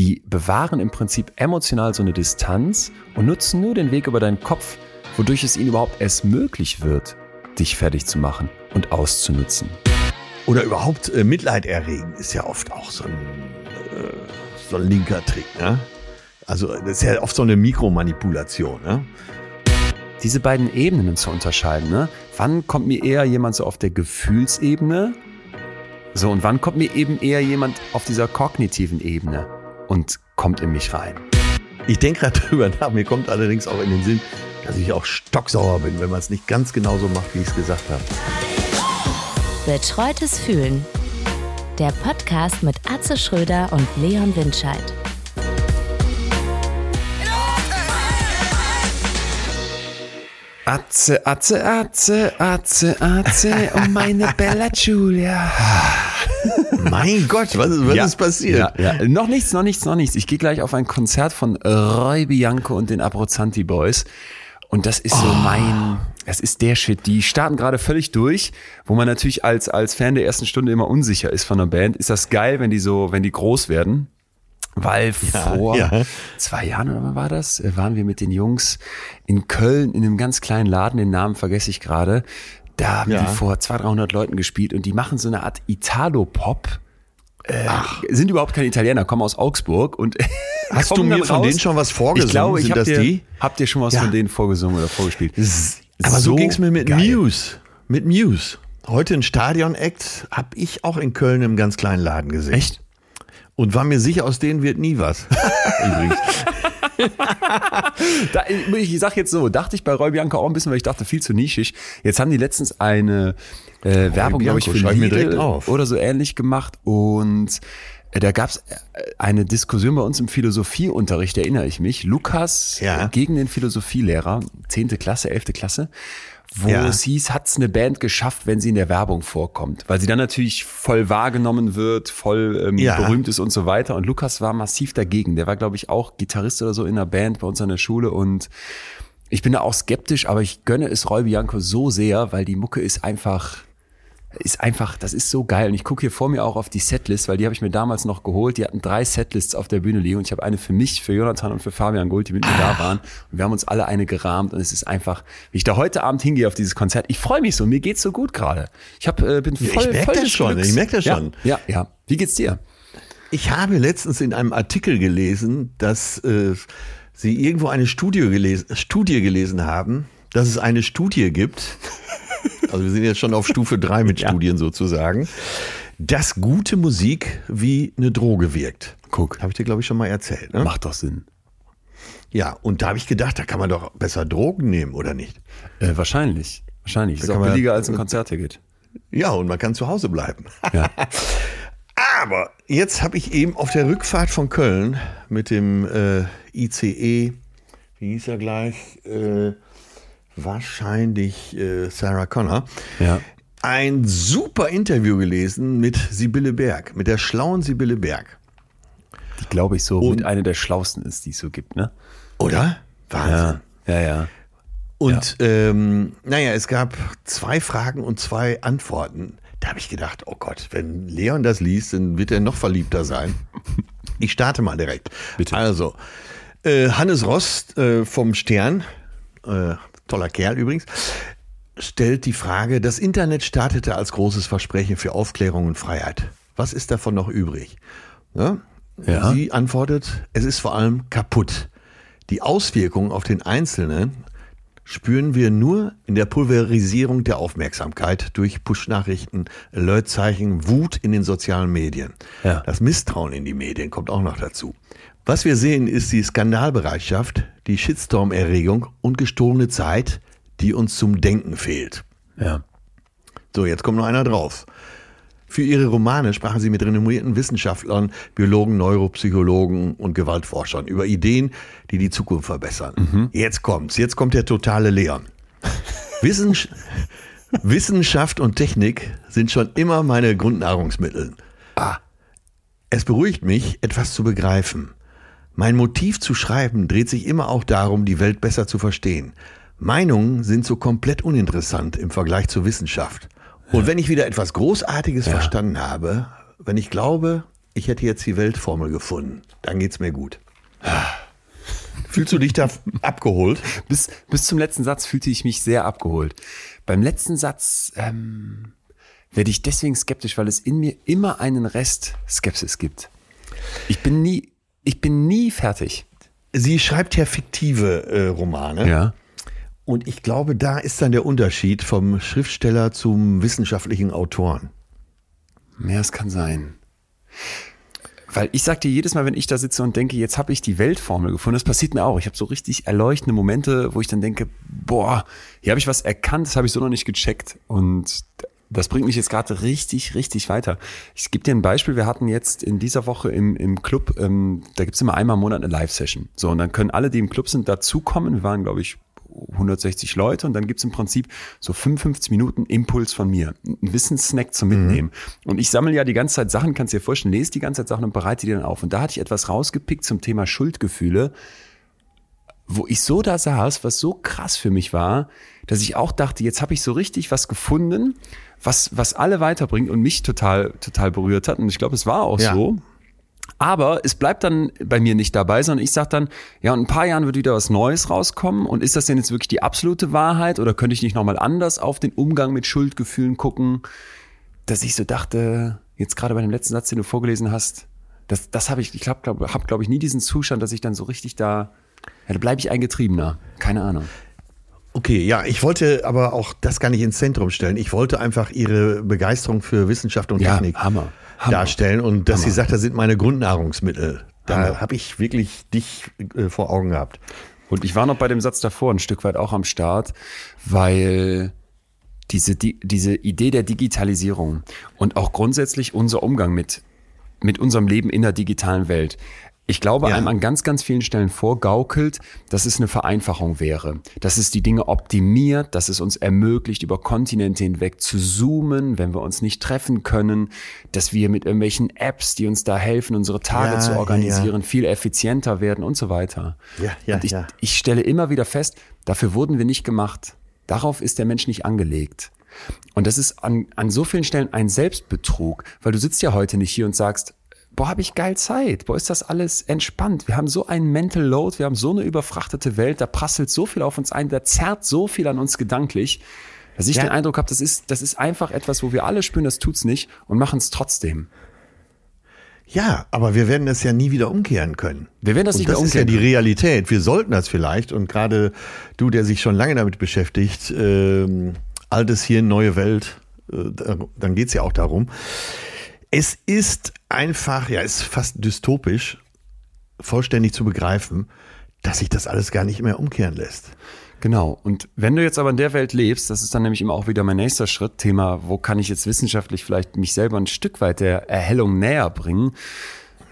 die bewahren im Prinzip emotional so eine Distanz und nutzen nur den Weg über deinen Kopf, wodurch es ihnen überhaupt erst möglich wird, dich fertig zu machen und auszunutzen. Oder überhaupt äh, Mitleid erregen ist ja oft auch so ein, äh, so ein linker Trick. Ne? Also das ist ja oft so eine Mikromanipulation. Ne? Diese beiden Ebenen zu unterscheiden. Ne? Wann kommt mir eher jemand so auf der Gefühlsebene? So, und wann kommt mir eben eher jemand auf dieser kognitiven Ebene und kommt in mich rein? Ich denke gerade drüber nach. Mir kommt allerdings auch in den Sinn, dass ich auch stocksauer bin, wenn man es nicht ganz genauso macht, wie ich es gesagt habe. Betreutes Fühlen. Der Podcast mit Atze Schröder und Leon Windscheid. Atze, Atze, Atze, Atze, Atze, oh meine Bella Julia. Mein Gott, was, ist, was Ja, ist passiert? Ja, ja. Noch nichts, noch nichts, noch nichts. Ich gehe gleich auf ein Konzert von Roy Bianco und den Abruzzanti Boys. Und das ist so mein, das ist der Shit. Die starten gerade völlig durch, wo man natürlich als, als Fan der ersten Stunde immer unsicher ist von der Band. Ist das geil, wenn die so, wenn die groß werden? Weil vor ja. zwei Jahren oder wann war das, äh, waren wir mit den Jungs in Köln in einem ganz kleinen Laden, den Namen vergesse ich gerade. Da haben Ja. die vor 200, 300 Leuten gespielt und die machen so eine Art Italo-Pop. Äh, sind überhaupt keine Italiener, kommen aus Augsburg und Hast du mir von raus. denen schon was vorgesungen? Ich glaube, ich habe dir, die? habt ihr schon was Ja. von denen vorgesungen oder vorgespielt? Aber so, ging's mir mit geil. Muse. Mit Muse. Heute ein Stadion-Act habe ich auch in Köln im ganz kleinen Laden gesehen. Echt? Und war mir sicher, aus denen wird nie was. Übrigens. Da, ich sag jetzt so, dachte ich bei Roy Bianco auch ein bisschen, weil ich dachte, viel zu nischig. Jetzt haben die letztens eine äh, Werbung, glaube ich, für Lidl oder so ähnlich gemacht und äh, da gab es eine Diskussion bei uns im Philosophieunterricht, erinnere ich mich. Lukas Ja. äh, gegen den Philosophielehrer, 10. Klasse, 11. Klasse, wo Ja. es hieß, hat's eine Band geschafft, wenn sie in der Werbung vorkommt. Weil sie dann natürlich voll wahrgenommen wird, voll ähm, Ja. berühmt ist und so weiter. Und Lukas war massiv dagegen. Der war, glaube ich, auch Gitarrist oder so in einer Band bei uns an der Schule und ich bin da auch skeptisch, aber ich gönne es Roy Bianco so sehr, weil die Mucke ist einfach, ist einfach, das ist so geil. Und ich gucke hier vor mir auch auf die Setlist, weil die habe ich mir damals noch geholt. Die hatten drei Setlists auf der Bühne liegen und ich habe eine für mich, für Jonathan und für Fabian Gold, die mit mir da waren. Und wir haben uns alle eine gerahmt und es ist einfach, wie ich da heute Abend hingehe auf dieses Konzert, ich freue mich so, mir geht's so gut gerade. Ich hab, äh, bin Ja, voll, ich merk voll das schon, Glücks. ich merk das ja, schon. Ja, ja. Wie geht's dir? Ich habe letztens in einem Artikel gelesen, dass äh, Sie irgendwo eine Studie gelesen, Studie gelesen haben, dass es eine Studie gibt, also wir sind jetzt schon auf Stufe drei mit Studien sozusagen, dass gute Musik wie eine Droge wirkt. Guck. Habe ich dir, glaube ich, schon mal erzählt. Ne? Macht doch Sinn. Ja, und da habe ich gedacht, da kann man doch besser Drogen nehmen, oder nicht? Äh, wahrscheinlich. Wahrscheinlich. Ist kann auch man- billiger als ein Konzertticket. Ja, und man kann zu Hause bleiben. Ja. Aber jetzt habe ich eben auf der Rückfahrt von Köln mit dem äh, ICE, wie hieß er gleich, äh, wahrscheinlich äh, Sarah Connor, Ja. ein super Interview gelesen mit Sibylle Berg, mit der schlauen Sibylle Berg. Die, glaube ich, so Und- mit einer der schlausten ist, die es so gibt, ne? Oder? Wahnsinn. Ja, ja, ja. Und ähm, naja, es gab zwei Fragen und zwei Antworten. Da habe ich gedacht, oh Gott, wenn Leon das liest, dann wird er noch verliebter sein. Ich starte mal direkt. Bitte. Also, äh, Hannes Rost äh, vom Stern, äh, toller Kerl übrigens, stellt die Frage, das Internet startete als großes Versprechen für Aufklärung und Freiheit. Was ist davon noch übrig? Ja? Ja. Sie antwortet, es ist vor allem kaputt. Die Auswirkungen auf den Einzelnen spüren wir nur in der Pulverisierung der Aufmerksamkeit durch Push-Nachrichten, Alertzeichen, Wut in den sozialen Medien. Ja. Das Misstrauen in die Medien kommt auch noch dazu. Was wir sehen, ist die Skandalbereitschaft, die Shitstorm-Erregung und gestohlene Zeit, die uns zum Denken fehlt. Ja. So, jetzt kommt noch einer drauf. Für ihre Romane sprachen sie mit renommierten Wissenschaftlern, Biologen, Neuropsychologen und Gewaltforschern über Ideen, die die Zukunft verbessern. Jetzt kommt's, jetzt kommt der totale Leon. Wissens Wissenschaft und Technik sind schon immer meine Grundnahrungsmittel. Ah. Es beruhigt mich, etwas zu begreifen. Mein Motiv zu schreiben dreht sich immer auch darum, die Welt besser zu verstehen. Meinungen sind so komplett uninteressant im Vergleich zur Wissenschaft. Und wenn ich wieder etwas Großartiges verstanden habe, wenn ich glaube, ich ich hätte jetzt die Weltformel gefunden, dann geht's mir gut. Fühlst du dich da abgeholt? Bis, bis zum letzten Satz fühlte ich mich sehr abgeholt. Beim letzten Satz ähm, werde ich deswegen skeptisch, weil es in mir immer einen Rest Skepsis gibt. Ich bin nie, ich bin nie fertig. Sie schreibt ja fiktive äh, Romane. Ja. Und ich glaube, da ist dann der Unterschied vom Schriftsteller zum wissenschaftlichen Autoren. Ja, es kann sein. Weil ich sag dir jedes Mal, wenn ich da sitze und denke, jetzt habe ich die Weltformel gefunden, das passiert mir auch. Ich habe so richtig erleuchtende Momente, wo ich dann denke, boah, hier habe ich was erkannt, das habe ich so noch nicht gecheckt. Und das bringt mich jetzt gerade richtig, richtig weiter. Ich gebe dir ein Beispiel. Wir hatten jetzt in dieser Woche im, im Club, ähm, da gibt's immer einmal im Monat eine Live-Session. So, und dann können alle, die im Club sind, dazukommen. Wir waren, glaube ich, 160 Leute und dann gibt's im Prinzip so 55 Minuten Impuls von mir, ein Wissenssnack zum Mitnehmen. Mhm. Und ich sammle ja die ganze Zeit Sachen, kannst dir vorstellen, lese die ganze Zeit Sachen und bereite die dann auf. Und da hatte ich etwas rausgepickt zum Thema Schuldgefühle, wo ich so da saß, was so krass für mich war, dass ich auch dachte, jetzt habe ich so richtig was gefunden, was, was alle weiterbringt und mich total, total berührt hat. Und ich glaube, es war auch ja. so. Aber es bleibt dann bei mir nicht dabei, sondern ich sage dann, ja, in ein paar Jahren wird wieder was Neues rauskommen. Und ist das denn jetzt wirklich die absolute Wahrheit oder könnte ich nicht nochmal anders auf den Umgang mit Schuldgefühlen gucken? Dass ich so dachte, jetzt gerade bei dem letzten Satz, den du vorgelesen hast, das, das habe ich, ich glaube, glaub, habe, glaube ich, nie diesen Zustand, dass ich dann so richtig da, ja, da bleibe ich ein Getriebener. Keine Ahnung. Okay, ja, ich wollte aber auch das gar nicht ins Zentrum stellen. Ich wollte einfach Ihre Begeisterung für Wissenschaft und ja, Technik Hammer, Hammer, darstellen und dass Hammer. sie sagt, das sind meine Grundnahrungsmittel. Da ja. habe ich wirklich dich äh, vor Augen gehabt. Und ich war noch bei dem Satz davor ein Stück weit auch am Start, weil diese, die, diese Idee der Digitalisierung und auch grundsätzlich unser Umgang mit, mit unserem Leben in der digitalen Welt ich glaube, ja. einem an ganz, ganz vielen Stellen vorgaukelt, dass es eine Vereinfachung wäre, dass es die Dinge optimiert, dass es uns ermöglicht, über Kontinente hinweg zu zoomen, wenn wir uns nicht treffen können, dass wir mit irgendwelchen Apps, die uns da helfen, unsere Tage ja, zu organisieren, ja, viel effizienter werden und so weiter. Ja, ja, und ich, ja. ich stelle immer wieder fest, dafür wurden wir nicht gemacht. Darauf ist der Mensch nicht angelegt. Und das ist an, an so vielen Stellen ein Selbstbetrug, weil du sitzt ja heute nicht hier und sagst, boah, habe ich geil Zeit, boah, ist das alles entspannt. Wir haben so einen Mental Load, wir haben so eine überfrachtete Welt, da prasselt so viel auf uns ein, da zerrt so viel an uns gedanklich, dass ich ja. den Eindruck habe, das ist, das ist einfach etwas, wo wir alle spüren, das tut's nicht und machen es trotzdem. Ja, aber wir werden das ja nie wieder umkehren können. Wir werden das und nicht das mehr umkehren. Das ist ja die Realität. Wir sollten das vielleicht. Und gerade du, der sich schon lange damit beschäftigt, ähm, altes Hirn, neue Welt, äh, dann geht's ja auch darum. Es ist einfach, ja, ist fast dystopisch, vollständig zu begreifen, dass sich das alles gar nicht mehr umkehren lässt. Genau. Und wenn du jetzt aber in der Welt lebst, das ist dann nämlich immer auch wieder mein nächster Schritt, Thema, wo kann ich jetzt wissenschaftlich vielleicht mich selber ein Stück weit der Erhellung näher bringen?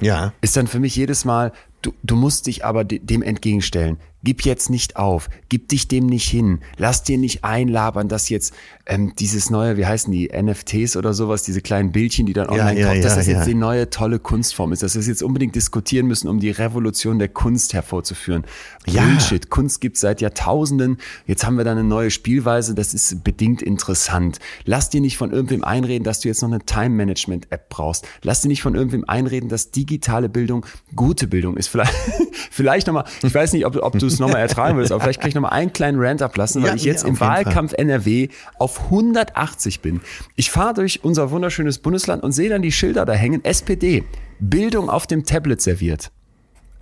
Ja. Ist dann für mich jedes Mal, du, du musst dich aber dem entgegenstellen. Gib jetzt nicht auf, gib dich dem nicht hin, lass dir nicht einlabern, dass jetzt ähm, dieses neue, wie heißen die, NFTs oder sowas, diese kleinen Bildchen, die dann online ja, ja, dass das ja. jetzt die neue tolle Kunstform ist, dass wir es jetzt unbedingt diskutieren müssen, um die Revolution der Kunst hervorzuführen. Ja. Bullshit, Kunst gibt seit Jahrtausenden, jetzt haben wir da eine neue Spielweise, das ist bedingt interessant. Lass dir nicht von irgendwem einreden, dass du jetzt noch eine Time-Management-App brauchst. Lass dir nicht von irgendwem einreden, dass digitale Bildung gute Bildung ist. Vielleicht, vielleicht nochmal, ich weiß nicht, ob, ob du es nochmal ertragen willst, aber vielleicht kann ich nochmal einen kleinen Rant ablassen, weil ja, ich jetzt ja, im Wahlkampf Fall. NRW auf 180 bin. Ich fahre durch unser wunderschönes Bundesland und sehe dann die Schilder da hängen, SPD, Bildung auf dem Tablet serviert.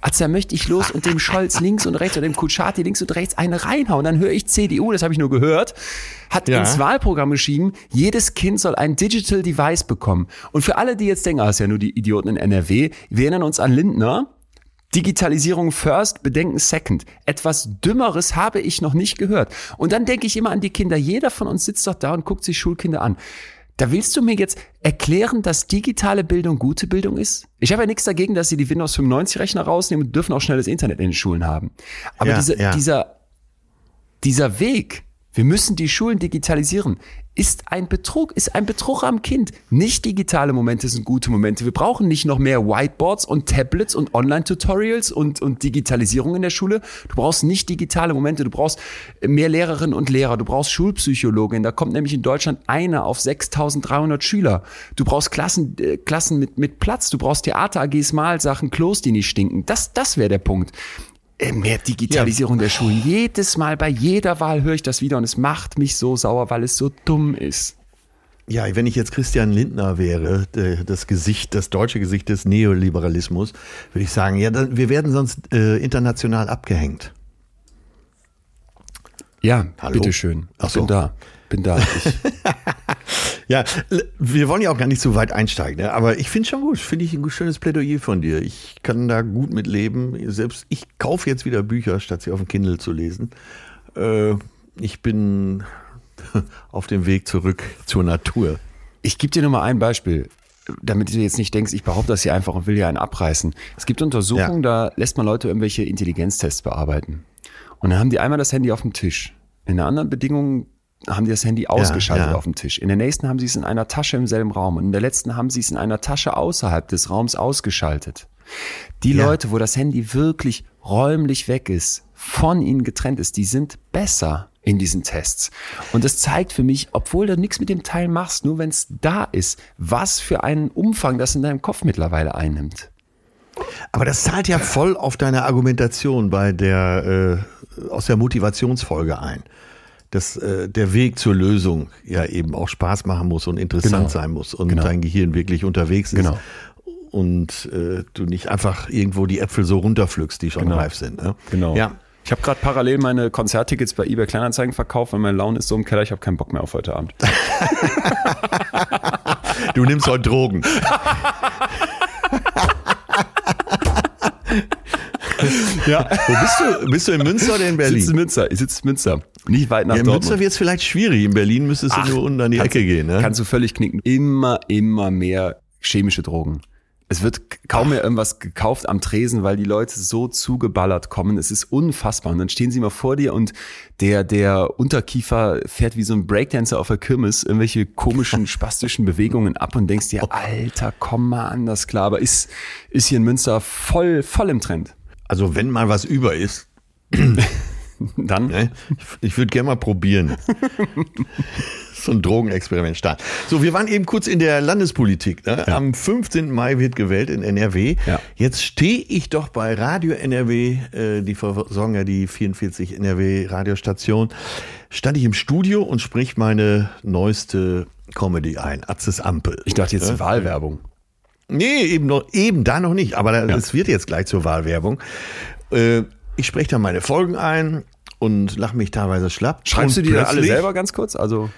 Also da möchte ich los und dem Scholz links und rechts und dem Kutschaty links und rechts eine reinhauen. Dann höre ich CDU, das habe ich nur gehört, hat ja. ins Wahlprogramm geschrieben, jedes Kind soll ein Digital Device bekommen. Und für alle, die jetzt denken, ah, ist ja nur die Idioten in NRW, wir erinnern uns an Lindner, Digitalisierung first, Bedenken second. Etwas Dümmeres habe ich noch nicht gehört. Und dann denke ich immer an die Kinder. Jeder von uns sitzt doch da und guckt sich Schulkinder an. Da willst du mir jetzt erklären, dass digitale Bildung gute Bildung ist? Ich habe ja nichts dagegen, dass sie die Windows 95 Rechner rausnehmen und dürfen auch schnelles Internet in den Schulen haben. Aber ja, diese, ja. dieser, dieser Weg, Wir müssen die Schulen digitalisieren. Ist ein Betrug, ist ein Betrug am Kind. Nicht digitale Momente sind gute Momente. Wir brauchen nicht noch mehr Whiteboards und Tablets und Online-Tutorials und, und Digitalisierung in der Schule. Du brauchst nicht digitale Momente. Du brauchst mehr Lehrerinnen und Lehrer. Du brauchst Schulpsychologin. Da kommt nämlich in Deutschland einer auf 6300 Schüler. Du brauchst Klassen, äh, Klassen mit, mit Platz. Du brauchst Theater-AGs, Malsachen, Klos, die nicht stinken. Das, das wäre der Punkt. Äh, mehr Digitalisierung ja. der Schulen. Jedes Mal bei jeder Wahl höre ich das wieder und es macht mich so sauer, weil es so dumm ist. Ja, wenn ich jetzt Christian Lindner wäre, das Gesicht, das deutsche Gesicht des Neoliberalismus, würde ich sagen, ja, wir werden sonst äh, international abgehängt. Ja, Hallo? bitteschön. Ich so. bin da. Bin da. ja, wir wollen ja auch gar nicht so weit einsteigen, ne? aber ich finde schon gut. Finde ich ein schönes Plädoyer von dir. Ich kann da gut mit leben. Selbst ich kaufe jetzt wieder Bücher, statt sie auf dem Kindle zu lesen. Äh, ich bin auf dem Weg zurück zur Natur. Ich gebe dir nur mal ein Beispiel damit du jetzt nicht denkst, ich behaupte das hier einfach und will hier einen abreißen. Es gibt Untersuchungen, ja. da lässt man Leute irgendwelche Intelligenztests bearbeiten. Und dann haben die einmal das Handy auf dem Tisch. In einer anderen Bedingung haben die das Handy ausgeschaltet ja, ja. auf dem Tisch. In der nächsten haben sie es in einer Tasche im selben Raum. Und in der letzten haben sie es in einer Tasche außerhalb des Raums ausgeschaltet. Die ja. Leute, wo das Handy wirklich räumlich weg ist, von ihnen getrennt ist, die sind besser in diesen Tests. Und das zeigt für mich, obwohl du nichts mit dem Teil machst, nur wenn es da ist, was für einen Umfang das in deinem Kopf mittlerweile einnimmt. Aber das zahlt ja voll auf deine Argumentation bei der äh, aus der Motivationsfolge ein dass äh, der Weg zur Lösung ja eben auch Spaß machen muss und interessant genau. sein muss und genau. dein Gehirn wirklich unterwegs ist. Genau. Und äh, du nicht einfach irgendwo die Äpfel so runterpflückst, die schon genau. reif sind. Ne? Genau. Ja. Ich habe gerade parallel meine Konzerttickets bei eBay Kleinanzeigen verkauft, weil meine Laune ist so im Keller, ich habe keinen Bock mehr auf heute Abend. du nimmst heute Drogen. ja. Wo bist du? Bist du in Münster oder in Berlin? Ich sitze in Münster. Ich sitze in Münster. Nicht weit nach ja, in Dortmund. Münster wird es vielleicht schwierig. In Berlin müsstest du Ach, nur unten an die Ecke gehen. Ne? Kannst du völlig knicken. Immer, immer mehr chemische Drogen. Es wird kaum mehr irgendwas gekauft am Tresen, weil die Leute so zugeballert kommen. Es ist unfassbar. Und dann stehen sie mal vor dir und der, der Unterkiefer fährt wie so ein Breakdancer auf der Kirmes irgendwelche komischen, spastischen Bewegungen ab und denkst dir, oh. Alter, komm mal anders klar. Aber ist, ist hier in Münster voll, voll im Trend. Also wenn mal was über ist, dann? Ne? Ich, ich würde gerne mal probieren. so ein Drogenexperiment starten. So, wir waren eben kurz in der Landespolitik. Ne? Ja. Am 15. Mai wird gewählt in NRW. Ja. Jetzt stehe ich doch bei Radio NRW, äh, die versorgen ja die 44 NRW Radiostation, stand ich im Studio und sprich meine neueste Comedy ein, Atzes Ampel. Ich dachte jetzt ja? Wahlwerbung. Nee, eben, noch, eben da noch nicht, aber es ja. wird jetzt gleich zur Wahlwerbung. Äh, ich spreche dann meine Folgen ein und lache mich teilweise schlapp. Schreibst du die alle selber ganz kurz? Also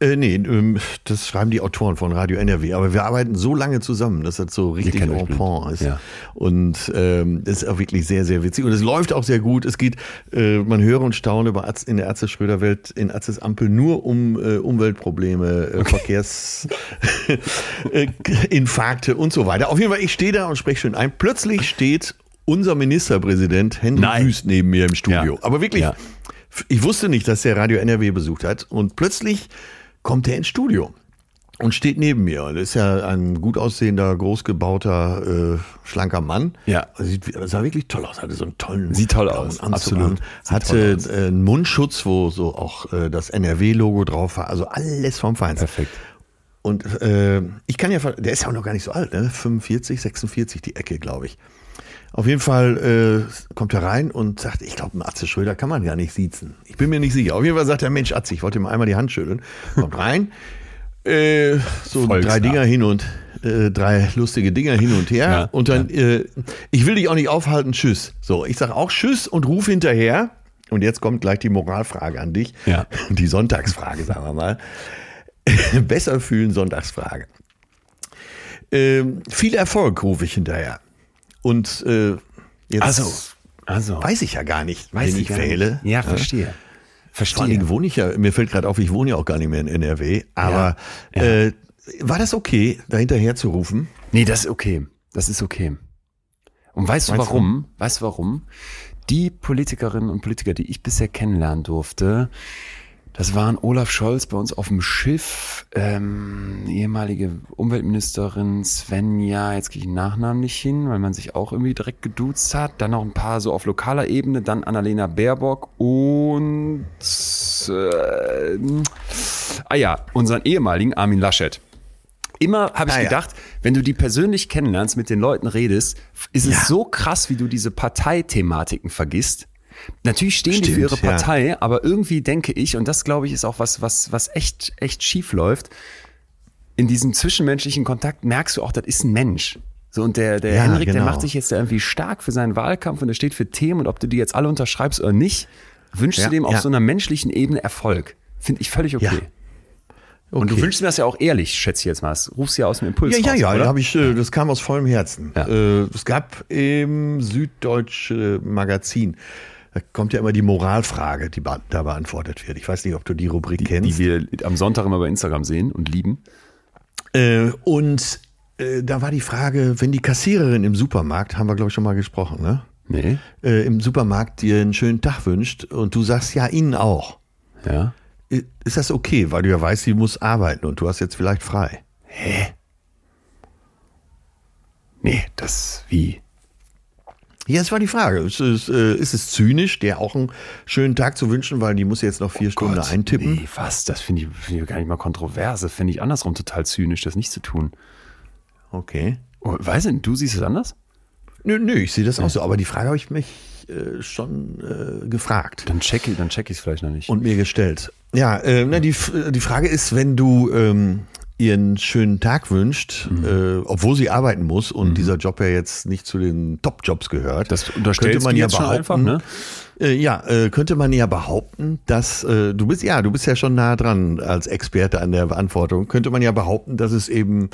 äh, nee, ähm, das schreiben die Autoren von Radio NRW. Aber wir arbeiten so lange zusammen, dass das so richtig en point ist. Ja. Und ähm, das ist auch wirklich sehr, sehr witzig. Und es läuft auch sehr gut. Es geht, äh, man höre und staune über Arzt, in der Ärzte-Schröder-Welt, in Arztes Ampel nur um äh, Umweltprobleme, äh, okay. Verkehrsinfarkte äh, und so weiter. Auf jeden Fall, ich stehe da und spreche schön ein. Plötzlich steht unser Ministerpräsident Hendrik Nein. Wüst neben mir im Studio. Ja. Aber wirklich, ja. Ich wusste nicht, dass der Radio NRW besucht hat. Und plötzlich kommt er ins Studio und steht neben mir. Das ist ja ein gut aussehender, großgebauter, äh, schlanker Mann. Ja. Sieht, sah wirklich toll aus. Hatte so einen tollen Sieht toll aus. Anzug Absolut. Hatte aus. Äh, einen Mundschutz, wo so auch äh, das NRW-Logo drauf war. Also alles vom Feinsten. Perfekt. Und äh, ich kann ja, der ist ja auch noch gar nicht so alt, ne? 45, 46 die Ecke, glaube ich. Auf jeden Fall äh, kommt er rein und sagt, ich glaube, Atze Schröder kann man gar nicht siezen. Ich bin mir nicht sicher. Auf jeden Fall sagt der Mensch, Atze, ich wollte ihm einmal die Hand schütteln. Kommt rein, äh, so Volksnah. drei Dinger hin und äh, drei lustige Dinger hin und her. Ja, und dann, ja. äh, ich will dich auch nicht aufhalten, tschüss. So, ich sage auch tschüss und ruf hinterher. Und jetzt kommt gleich die Moralfrage an dich. Ja. Die Sonntagsfrage, sagen wir mal. Besser fühlen, Sonntagsfrage. Ähm, viel Erfolg rufe ich hinterher. Und äh, jetzt also, also. weiß ich ja gar nicht, weiß wen ich, ich wähle. Nicht. Ja, verstehe. Verstehe. Vor allem wohne ich ja, mir fällt gerade auf, ich wohne ja auch gar nicht mehr in NRW. Aber ja, ja. Äh, war das okay, da hinterher zu rufen? Nee, das ist okay. Das ist okay. Und weißt du warum? Du? Weißt du warum? Die Politikerinnen und Politiker, die ich bisher kennenlernen durfte, Das waren Olaf Scholz bei uns auf dem Schiff, ähm, ehemalige Umweltministerin Svenja, jetzt kriege ich den Nachnamen nicht hin, weil man sich auch irgendwie direkt geduzt hat. Dann noch ein paar so auf lokaler Ebene, dann Annalena Baerbock und äh, ah ja, unseren ehemaligen Armin Laschet. Immer habe ich Ah ja. gedacht, wenn du die persönlich kennenlernst, mit den Leuten redest, ist Ja. es so krass, wie du diese Parteithematiken vergisst. Natürlich stehen die für ihre Stimmt, ja. Partei, aber irgendwie denke ich, und das glaube ich ist auch was, was, was echt, echt schief läuft, in diesem zwischenmenschlichen Kontakt merkst du auch, das ist ein Mensch. So, und der, der Ja, Henrik, der genau. macht sich jetzt irgendwie stark für seinen Wahlkampf und der steht für Themen und ob du die jetzt alle unterschreibst oder nicht, wünschst Ja, du dem auf ja. so einer menschlichen Ebene Erfolg. Finde ich völlig okay. Ja. Und du Okay. wünschst mir das ja auch ehrlich, schätze ich jetzt mal. Das rufst du ja aus dem Impuls Ja, ja, raus, ja, da hab ich, äh, das kam aus vollem Herzen. Ja. Äh, Es gab im Süddeutsche Magazin, da kommt ja immer die Moralfrage, die da beantwortet wird. Ich weiß nicht, ob du die Rubrik die kennst. wir am Sonntag immer bei Instagram sehen und lieben. Äh, und äh, da war die Frage, wenn die Kassiererin im Supermarkt, haben wir glaube ich schon mal gesprochen, ne? Nee, Äh, im Supermarkt dir einen schönen Tag wünscht und du sagst ja Ihnen auch. ja. Ist das okay, weil du ja weißt, sie muss arbeiten und du hast jetzt vielleicht frei? Nee, das wie? Ja, das war die Frage. Ist es, äh, ist es zynisch, der auch einen schönen Tag zu wünschen, weil die muss jetzt noch vier Stunden Gott, eintippen? Nee, was? Das finde ich, find ich gar nicht mal kontroverse. Finde ich andersrum total zynisch, das nicht zu tun. Okay. Oh, weiß nicht, du siehst es anders? Nö, nö, ich sehe das auch so. Aber die Frage habe ich mich äh, schon äh, gefragt Dann check ich, dann check ich es vielleicht noch nicht. und mir gestellt. Ja, äh, na, die, F- die Frage ist, wenn du ähm, ihr einen schönen Tag wünscht, Mhm. äh, obwohl sie arbeiten muss und dieser Job ja jetzt nicht zu den Top-Jobs gehört, das unterstellst könnte man ja schon einfach, behaupten, ne? Äh, ja, äh, könnte man ja behaupten, dass äh, du bist ja, du bist ja schon nah dran als Experte an der Beantwortung. Könnte man ja behaupten, dass es eben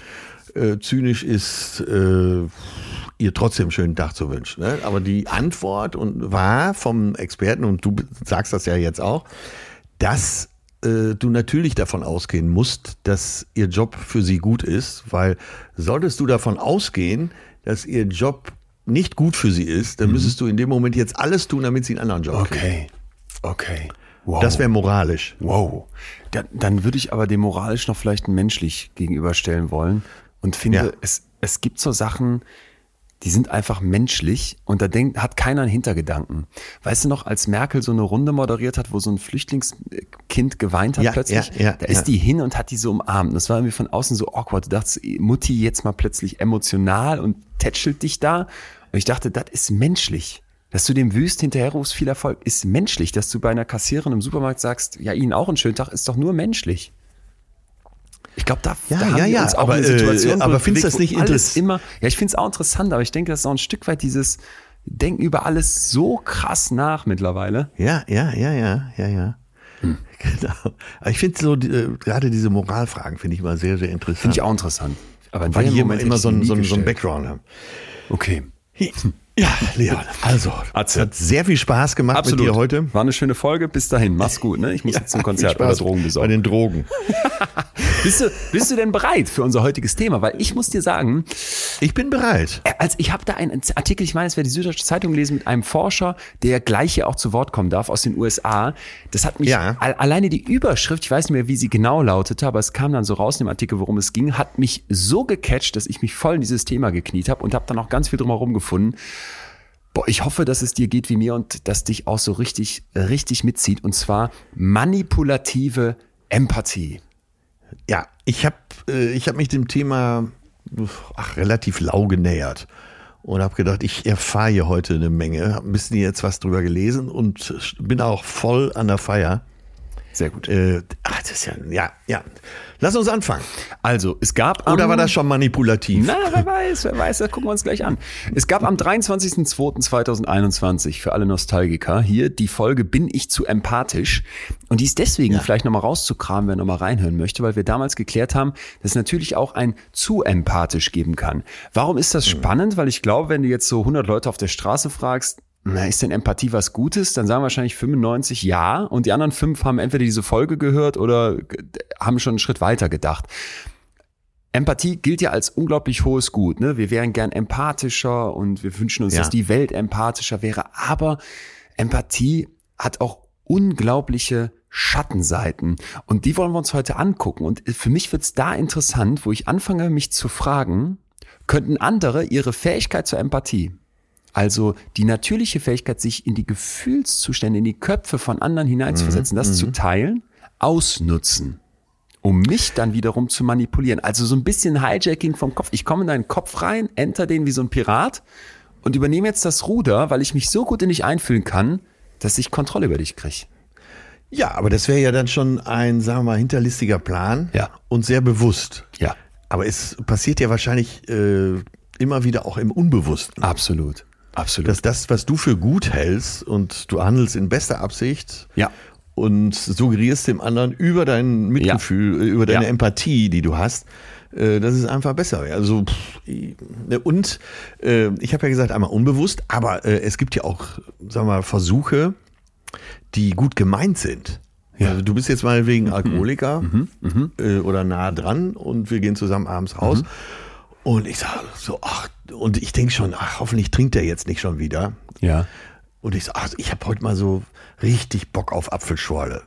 äh, zynisch ist, äh, ihr trotzdem einen schönen Tag zu wünschen. Ne? Aber die Antwort und war vom Experten und du sagst das ja jetzt auch, dass äh, du natürlich davon ausgehen musst, dass ihr Job für sie gut ist, weil solltest du davon ausgehen, dass ihr Job nicht gut für sie ist, dann müsstest du in dem Moment jetzt alles tun, damit sie einen anderen Job kriegt. Okay. Okay. Wow. Das wäre moralisch. Wow. Dann, dann würde ich aber dem moralisch noch vielleicht menschlich gegenüberstellen wollen und finde, Ja. es, es gibt so Sachen, die sind einfach menschlich und da denkt, hat keiner einen Hintergedanken. Weißt du noch, als Merkel so eine Runde moderiert hat, wo so ein Flüchtlingskind geweint hat Ja, plötzlich, ja, ja, da ist die hin und hat die so umarmt. Das war irgendwie von außen so awkward. Du dachtest, Mutti jetzt mal plötzlich emotional und tätschelt dich da. Und ich dachte, das ist menschlich. Dass du dem Wüst hinterherrufst, viel Erfolg, ist menschlich. Dass du bei einer Kassiererin im Supermarkt sagst, ja, Ihnen auch einen schönen Tag, ist doch nur menschlich. Ich glaube, da, Ja, da haben ja, wir ja, uns auch aber, in eine äh, Situation aber bewegt, findest du das nicht alles interess- immer? Ja, ich finde es auch interessant, aber ich denke, das ist auch ein Stück weit dieses Denken über alles so krass nach mittlerweile. Ja, ja, ja, ja, ja, ja. Genau. Aber ich finde so, äh, gerade diese Moralfragen finde ich mal sehr, sehr interessant. Finde ich auch interessant. Aber Weil die immer, immer so einen so einen- so einen. Background haben. Okay. Ja, Leon, also, Atze. hat sehr viel Spaß gemacht mit dir heute. War eine schöne Folge. Bis dahin. Mach's gut, ne? Ich muss jetzt zum Konzert oder Drogen Bei besorgen. den Drogen. Bist du, bist du denn bereit für unser heutiges Thema? Weil ich muss dir sagen, Ich bin bereit. Äh, als ich habe da einen Artikel, ich meine, es wäre die Süddeutsche Zeitung gelesen mit einem Forscher, der gleich hier auch zu Wort kommen darf aus den USA. Das hat mich Ja. al- alleine die Überschrift, ich weiß nicht mehr, wie sie genau lautete, aber es kam dann so raus in dem Artikel, worum es ging, hat mich so gecatcht, dass ich mich voll in dieses Thema gekniet habe und habe dann auch ganz viel drumherum gefunden. Boah, ich hoffe, dass es dir geht wie mir und dass dich auch so richtig, richtig mitzieht. Und zwar manipulative Empathie. Ja, ich habe äh, ich hab mich dem Thema ach, relativ lau genähert und habe gedacht, ich erfahre hier heute eine Menge, habe ein bisschen jetzt was drüber gelesen und bin auch voll an der Feier. Sehr gut. Äh, ach, das ist ja, ja, ja. Lass uns anfangen. Also, es gab am- Oder war das schon manipulativ? Na, wer weiß, wer weiß, das gucken wir uns gleich an. Es gab am 23.02.2021 für alle Nostalgiker hier die Folge Bin ich zu empathisch? Und die ist deswegen vielleicht nochmal rauszukramen, wer nochmal reinhören möchte, weil wir damals geklärt haben, dass es natürlich auch ein zu empathisch geben kann. Warum ist das spannend? Weil ich glaube, wenn du jetzt so 100 Leute auf der Straße fragst, na, ist denn Empathie was Gutes? Dann sagen wahrscheinlich 95 ja und die anderen fünf haben entweder diese Folge gehört oder haben schon einen Schritt weiter gedacht. Empathie gilt ja als unglaublich hohes Gut. Ne? Wir wären gern empathischer und wir wünschen uns, Ja. dass die Welt empathischer wäre. Aber Empathie hat auch unglaubliche Schattenseiten. Und die wollen wir uns heute angucken. Und für mich wird's da interessant, wo ich anfange, mich zu fragen, könnten andere ihre Fähigkeit zur Empathie, also die natürliche Fähigkeit, sich in die Gefühlszustände, in die Köpfe von anderen hineinzuversetzen, das zu teilen, ausnutzen, um mich dann wiederum zu manipulieren. Also so ein bisschen Hijacking vom Kopf. Ich komme in deinen Kopf rein, enter den wie so ein Pirat und übernehme jetzt das Ruder, weil ich mich so gut in dich einfühlen kann, dass ich Kontrolle über dich kriege. Ja, aber das wäre ja dann schon ein, sagen wir mal, hinterlistiger Plan Ja. und sehr bewusst. Ja, Aber es passiert ja wahrscheinlich äh, immer wieder auch im Unbewussten. absolut. Absolut. Dass das, was du für gut hältst und du handelst in bester Absicht Ja. und suggerierst dem anderen über dein Mitgefühl, äh, über deine Ja. Empathie, die du hast, äh, dass es einfach besser wäre. Also und äh, ich habe ja gesagt, einmal unbewusst, aber äh, es gibt ja auch, sagen wir mal, Versuche, die gut gemeint sind. Ja. Also du bist jetzt mal wegen Alkoholiker äh, oder nah dran und wir gehen zusammen abends raus. Und ich sage so, ach, und ich denke schon, ach, hoffentlich trinkt er jetzt nicht schon wieder. ja. Und ich sage, ach, ich habe heute mal so richtig Bock auf Apfelschorle.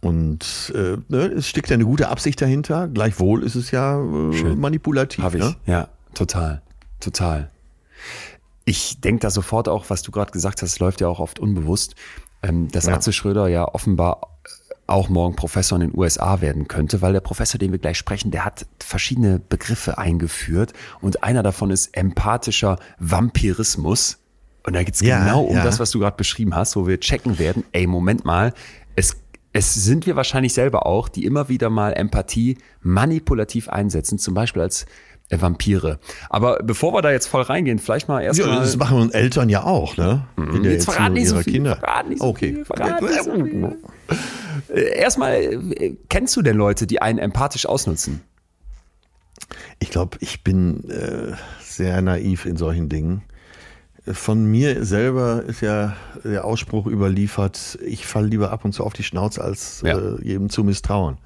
Und äh, ne, es steckt ja eine gute Absicht dahinter. Gleichwohl ist es ja äh, Schön. manipulativ. Habe ich. Ne? Ja, total. Total. Ich denke da sofort auch, was du gerade gesagt hast, läuft ja auch oft unbewusst, ähm, dass Ja. Atze Schröder ja offenbar auch morgen Professor in den USA werden könnte, weil der Professor, den wir gleich sprechen, der hat verschiedene Begriffe eingeführt und einer davon ist empathischer Vampirismus. Und da geht's Ja, genau um ja. das, was du gerade beschrieben hast, wo wir checken werden, ey, Moment mal, es, es sind wir wahrscheinlich selber auch, die immer wieder mal Empathie manipulativ einsetzen, zum Beispiel als Vampire. Aber bevor wir da jetzt voll reingehen, vielleicht mal Ja, erstmal. das machen Eltern ja auch, ne? Der Jetzt verrat Erziehung nicht so viel, Kinder. verrat nicht so okay. viel, verrat nicht so viel. Äh, erstmal, äh, kennst du denn Leute, die einen empathisch ausnutzen? Ich glaube, ich bin äh, sehr naiv in solchen Dingen. Von mir selber ist ja der Ausspruch überliefert, ich falle lieber ab und zu auf die Schnauze, als Ja. äh, jedem zu misstrauen.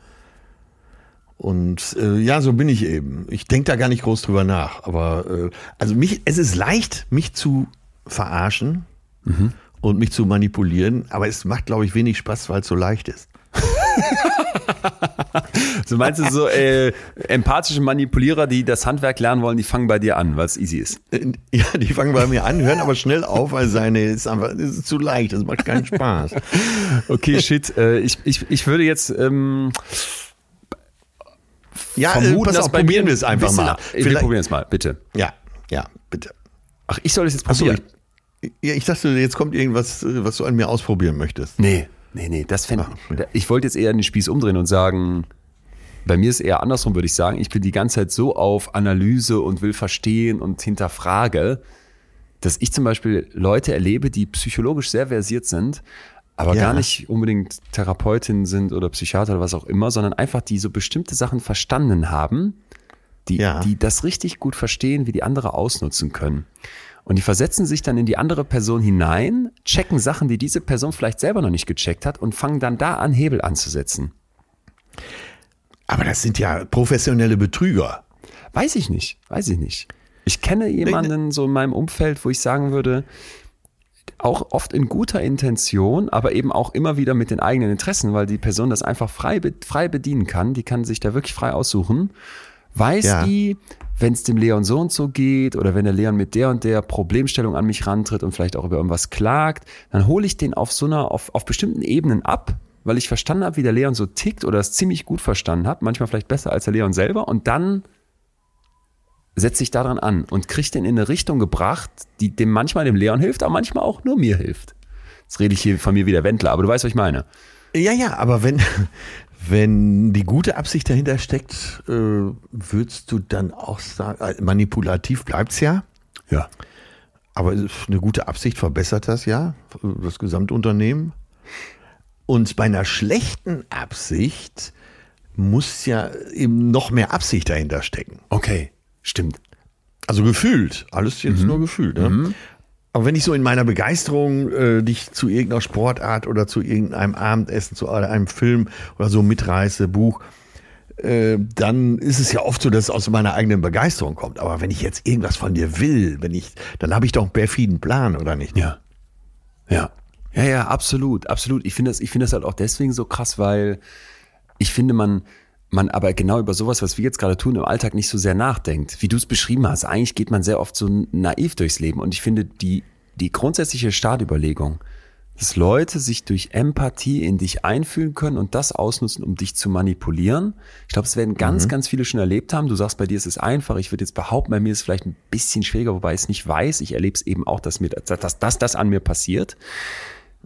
Und äh, ja, so bin ich eben. Ich denke da gar nicht groß drüber nach. Aber äh, also mich, es ist leicht, mich zu verarschen und mich zu manipulieren, aber es macht, glaube ich, wenig Spaß, weil es so leicht ist. So meinst du so äh, empathische Manipulierer, die das Handwerk lernen wollen, die fangen bei dir an, weil es easy ist. Äh, Ja, die fangen bei mir an, hören aber schnell auf, weil seine ist einfach ist zu leicht, das macht keinen Spaß. Okay, shit. Äh, ich, ich, ich würde jetzt ähm, Ja, äh, vermuten, pass auf, bei probieren wir es einfach mal. Wir Vielleicht- probieren es mal, bitte. Ja, ja, bitte. Ach, ich soll das jetzt Achso, probieren? ich, ja, ich dachte, jetzt kommt irgendwas, äh, was du an mir ausprobieren möchtest. Nee, nee, nee, das fände ich. Ich wollte jetzt eher den Spieß umdrehen und sagen, bei mir ist eher andersrum, würde ich sagen. Ich bin die ganze Zeit so auf Analyse und will verstehen und hinterfrage, dass ich zum Beispiel Leute erlebe, die psychologisch sehr versiert sind, aber Ja. gar nicht unbedingt Therapeutin sind oder Psychiater oder was auch immer, sondern einfach die so bestimmte Sachen verstanden haben, die, Ja. die das richtig gut verstehen, wie die andere ausnutzen können. Und die versetzen sich dann in die andere Person hinein, checken Sachen, die diese Person vielleicht selber noch nicht gecheckt hat und fangen dann da an, Hebel anzusetzen. Aber das sind ja professionelle Betrüger. Weiß ich nicht, weiß ich nicht. Ich kenne jemanden so in meinem Umfeld, wo ich sagen würde, auch oft in guter Intention, aber eben auch immer wieder mit den eigenen Interessen, weil die Person das einfach frei, frei bedienen kann. Die kann sich da wirklich frei aussuchen. Weiß Ja. die, wenn es dem Leon so und so geht oder wenn der Leon mit der und der Problemstellung an mich rantritt und vielleicht auch über irgendwas klagt, dann hole ich den auf so einer, auf, auf bestimmten Ebenen ab, weil ich verstanden habe, wie der Leon so tickt oder es ziemlich gut verstanden habe, manchmal vielleicht besser als der Leon selber und dann setzt sich daran an und kriegt den in eine Richtung gebracht, die dem manchmal dem Leon hilft, aber manchmal auch nur mir hilft. Jetzt rede ich hier von mir wie der Wendler, aber du weißt, was ich meine. Ja, ja, aber wenn, wenn die gute Absicht dahinter steckt, äh, würdest du dann auch sagen, äh, manipulativ bleibt's ja, Ja. aber eine gute Absicht verbessert das ja, das Gesamtunternehmen. Und bei einer schlechten Absicht muss ja eben noch mehr Absicht dahinter stecken. Okay, stimmt. Also gefühlt, alles jetzt nur gefühlt. Ne? Aber wenn ich so in meiner Begeisterung äh, dich zu irgendeiner Sportart oder zu irgendeinem Abendessen, zu einem Film oder so mitreiße, Buch, äh, dann ist es ja oft so, dass es aus meiner eigenen Begeisterung kommt. Aber wenn ich jetzt irgendwas von dir will, wenn ich, dann habe ich doch einen perfiden Plan, oder nicht? Ja. Ja. Ja, ja, absolut, absolut. Ich finde das, ich finde das halt auch deswegen so krass, weil ich finde, man, man aber genau über sowas, was wir jetzt gerade tun, im Alltag nicht so sehr nachdenkt. Wie du es beschrieben hast, eigentlich geht man sehr oft so naiv durchs Leben. Und ich finde, die, die grundsätzliche Startüberlegung, dass Leute sich durch Empathie in dich einfühlen können und das ausnutzen, um dich zu manipulieren. Ich glaube, es werden ganz, mhm. ganz viele schon erlebt haben. Du sagst, bei dir ist es einfach. Ich würde jetzt behaupten, bei mir ist es vielleicht ein bisschen schwieriger, wobei ich es nicht weiß. Ich erlebe es eben auch, dass mir, dass, dass, dass das an mir passiert.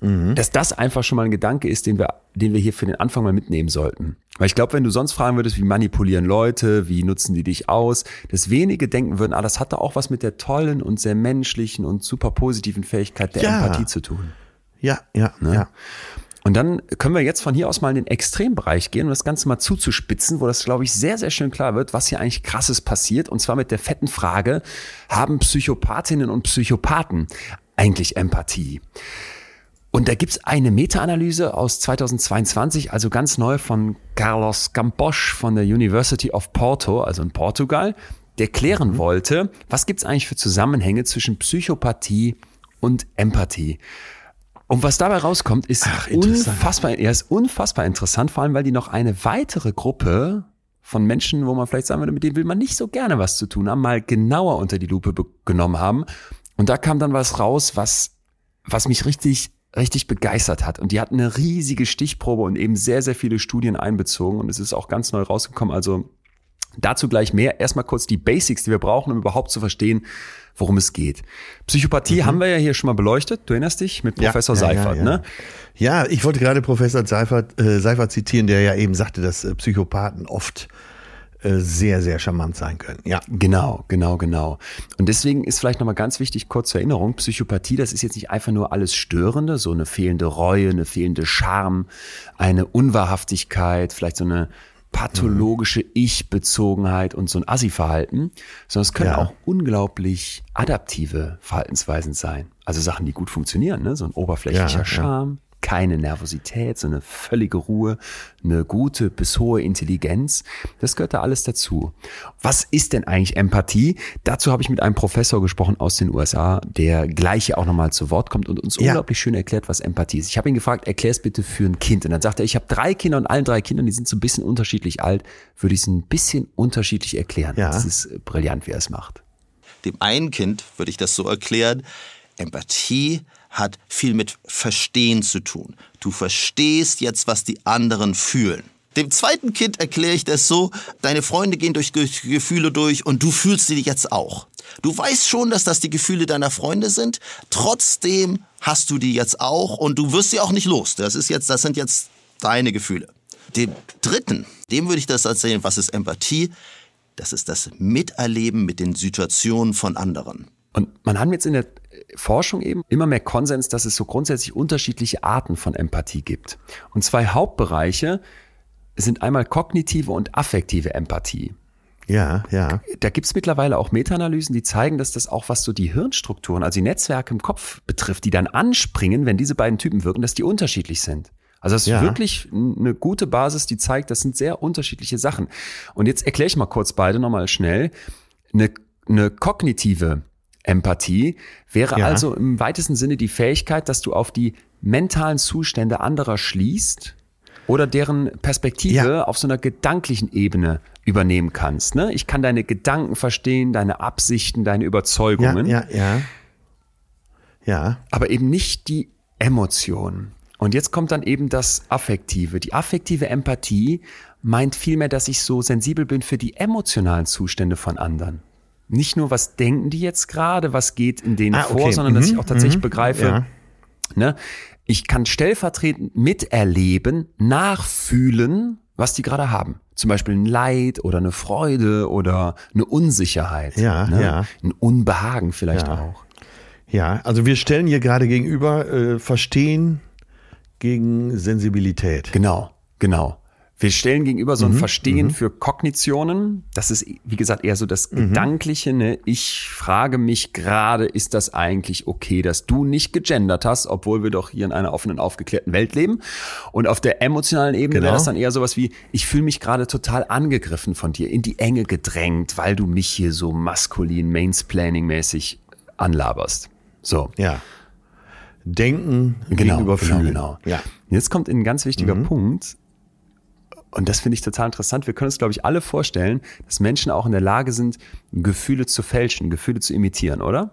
Mhm. Dass das einfach schon mal ein Gedanke ist, den wir, den wir hier für den Anfang mal mitnehmen sollten. Weil ich glaube, wenn du sonst fragen würdest, wie manipulieren Leute, wie nutzen die dich aus, dass wenige denken würden, ah, das hat da auch was mit der tollen und sehr menschlichen und super positiven Fähigkeit der ja. Empathie zu tun. Ja, ja, ne? ja. Und dann können wir jetzt von hier aus mal in den Extrembereich gehen, um das Ganze mal zuzuspitzen, wo das, glaube ich, sehr, sehr schön klar wird, was hier eigentlich krasses passiert. Und zwar mit der fetten Frage, haben Psychopathinnen und Psychopathen eigentlich Empathie? Und da gibt's eine Meta-Analyse aus 2022, also ganz neu von Carlos Camposch von der University of Porto, also in Portugal, der klären mhm. wollte, was gibt's eigentlich für Zusammenhänge zwischen Psychopathie und Empathie. Und was dabei rauskommt, ist Ach, unfassbar, er ist unfassbar interessant, vor allem, weil die noch eine weitere Gruppe von Menschen, wo man vielleicht sagen würde, mit denen will man nicht so gerne was zu tun haben, mal genauer unter die Lupe genommen haben. Und da kam dann was raus, was, was mich richtig, richtig begeistert hat. Und die hatten eine riesige Stichprobe und eben sehr, sehr viele Studien einbezogen. Und es ist auch ganz neu rausgekommen. Also dazu gleich mehr. Erstmal kurz die Basics, die wir brauchen, um überhaupt zu verstehen, worum es geht. Psychopathie mhm. haben wir ja hier schon mal beleuchtet, du erinnerst dich, mit Professor ja, ja, Seifert, ja, ne? Ja, ich wollte gerade Professor Seifert, äh, Seifert zitieren, der ja eben sagte, dass äh, Psychopathen oft sehr, sehr charmant sein können. Ja. Genau, genau, genau. Und deswegen ist vielleicht nochmal ganz wichtig, kurz zur Erinnerung, Psychopathie, das ist jetzt nicht einfach nur alles Störende, so eine fehlende Reue, eine fehlende Charme, eine Unwahrhaftigkeit, vielleicht so eine pathologische Ich-Bezogenheit und so ein Assi-Verhalten, sondern es können ja. auch unglaublich adaptive Verhaltensweisen sein. Also Sachen, die gut funktionieren, ne? so ein oberflächlicher ja, Charme, keine Nervosität, so eine völlige Ruhe, eine gute bis hohe Intelligenz. Das gehört da alles dazu. Was ist denn eigentlich Empathie? Dazu habe ich mit einem Professor gesprochen aus den USA, der gleich hier auch nochmal zu Wort kommt und uns ja. unglaublich schön erklärt, was Empathie ist. Ich habe ihn gefragt, erklär es bitte für ein Kind. Und dann sagt er, ich habe drei Kinder und allen drei Kindern, die sind so ein bisschen unterschiedlich alt, würde ich es ein bisschen unterschiedlich erklären. Ja. Das ist brillant, wie er es macht. Dem einen Kind würde ich das so erklären, Empathie hat viel mit Verstehen zu tun. Du verstehst jetzt, was die anderen fühlen. Dem zweiten Kind erkläre ich das so, deine Freunde gehen durch, Gefühle durch und du fühlst sie jetzt auch. Du weißt schon, dass das die Gefühle deiner Freunde sind, trotzdem hast du die jetzt auch und du wirst sie auch nicht los. Das ist jetzt, das sind jetzt deine Gefühle. Dem dritten, dem würde ich das erzählen, was ist Empathie? Das ist das Miterleben mit den Situationen von anderen. Und man hat jetzt in der Forschung eben immer mehr Konsens, dass es so grundsätzlich unterschiedliche Arten von Empathie gibt. Und zwei Hauptbereiche sind einmal kognitive und affektive Empathie. Ja, ja. Da gibt's mittlerweile auch Meta-Analysen, die zeigen, dass das auch was so die Hirnstrukturen, also die Netzwerke im Kopf betrifft, die dann anspringen, wenn diese beiden Typen wirken, dass die unterschiedlich sind. Also das ist ja. wirklich eine gute Basis, die zeigt, das sind sehr unterschiedliche Sachen. Und jetzt erkläre ich mal kurz beide nochmal schnell. Eine, eine kognitive Empathie wäre ja. also im weitesten Sinne die Fähigkeit, dass du auf die mentalen Zustände anderer schließt oder deren Perspektive ja. auf so einer gedanklichen Ebene übernehmen kannst. Ne? Ich kann deine Gedanken verstehen, deine Absichten, deine Überzeugungen. Ja, ja, ja. ja. Aber eben nicht die Emotionen. Und jetzt kommt dann eben das Affektive. Die affektive Empathie meint vielmehr, dass ich so sensibel bin für die emotionalen Zustände von anderen nicht nur, was denken die jetzt gerade, was geht in denen ah, okay. vor, sondern mhm. dass ich mhm. auch tatsächlich mhm. begreife, ja. ne, ich kann stellvertretend miterleben, nachfühlen, was die gerade haben. Zum Beispiel ein Leid oder eine Freude oder eine Unsicherheit. Ja, ne? ja. Ein Unbehagen vielleicht ja. auch. Ja, also wir stellen hier gerade gegenüber äh, Verstehen gegen Sensibilität. Genau, genau. Wir stellen gegenüber so ein mhm, Verstehen mhm. für Kognitionen. Das ist, wie gesagt, eher so das mhm. Gedankliche. Ne? Ich frage mich gerade, ist das eigentlich okay, dass du nicht gegendert hast, obwohl wir doch hier in einer offenen, aufgeklärten Welt leben. Und auf der emotionalen Ebene genau. wäre das dann eher sowas wie, ich fühle mich gerade total angegriffen von dir, in die Enge gedrängt, weil du mich hier so maskulin, Mainsplaining-mäßig anlaberst. So. Ja. Denken gegenüber Fühlen. Genau. Ja. Jetzt kommt ein ganz wichtiger Mhm. Punkt. Und das finde ich total interessant. Wir können uns, glaube ich, alle vorstellen, dass Menschen auch in der Lage sind, Gefühle zu fälschen, Gefühle zu imitieren, oder?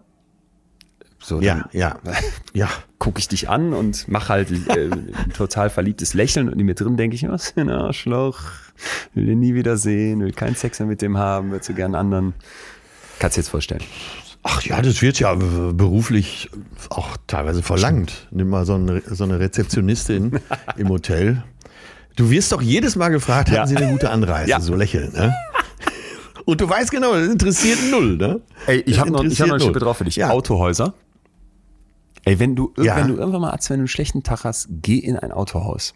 So, Ja, ja. Ja. gucke ich dich an und mache halt äh, ein total verliebtes Lächeln und in mir drin denke ich, was für ein Arschloch, will den nie wieder sehen, will keinen Sex mehr mit dem haben, wird so gern anderen. Kannst du dir jetzt vorstellen. Ach ja, das wird ja äh, beruflich auch teilweise verlangt. Nimm mal so eine, so eine Rezeptionistin im Hotel. Du wirst doch jedes Mal gefragt, Ja. hatten Sie eine gute Anreise? Ja. So lächeln, ne? Und du weißt genau, das interessiert null, ne? Ey, ich habe noch, ich hab noch eine interessiert Schippe drauf für dich. Ja. Autohäuser. Ey, wenn du, Ja. wenn du irgendwann mal, Arzt, wenn du einen schlechten Tag hast, geh in ein Autohaus.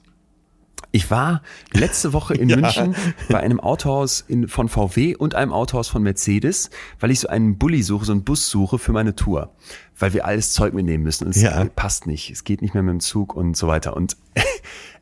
Ich war letzte Woche in Ja. München bei einem Autohaus in, von VW und einem Autohaus von Mercedes, weil ich so einen Bulli suche, so einen Bus suche für meine Tour. Weil wir alles Zeug mitnehmen müssen. Und es Ja. passt nicht. Es geht nicht mehr mit dem Zug und so weiter. Und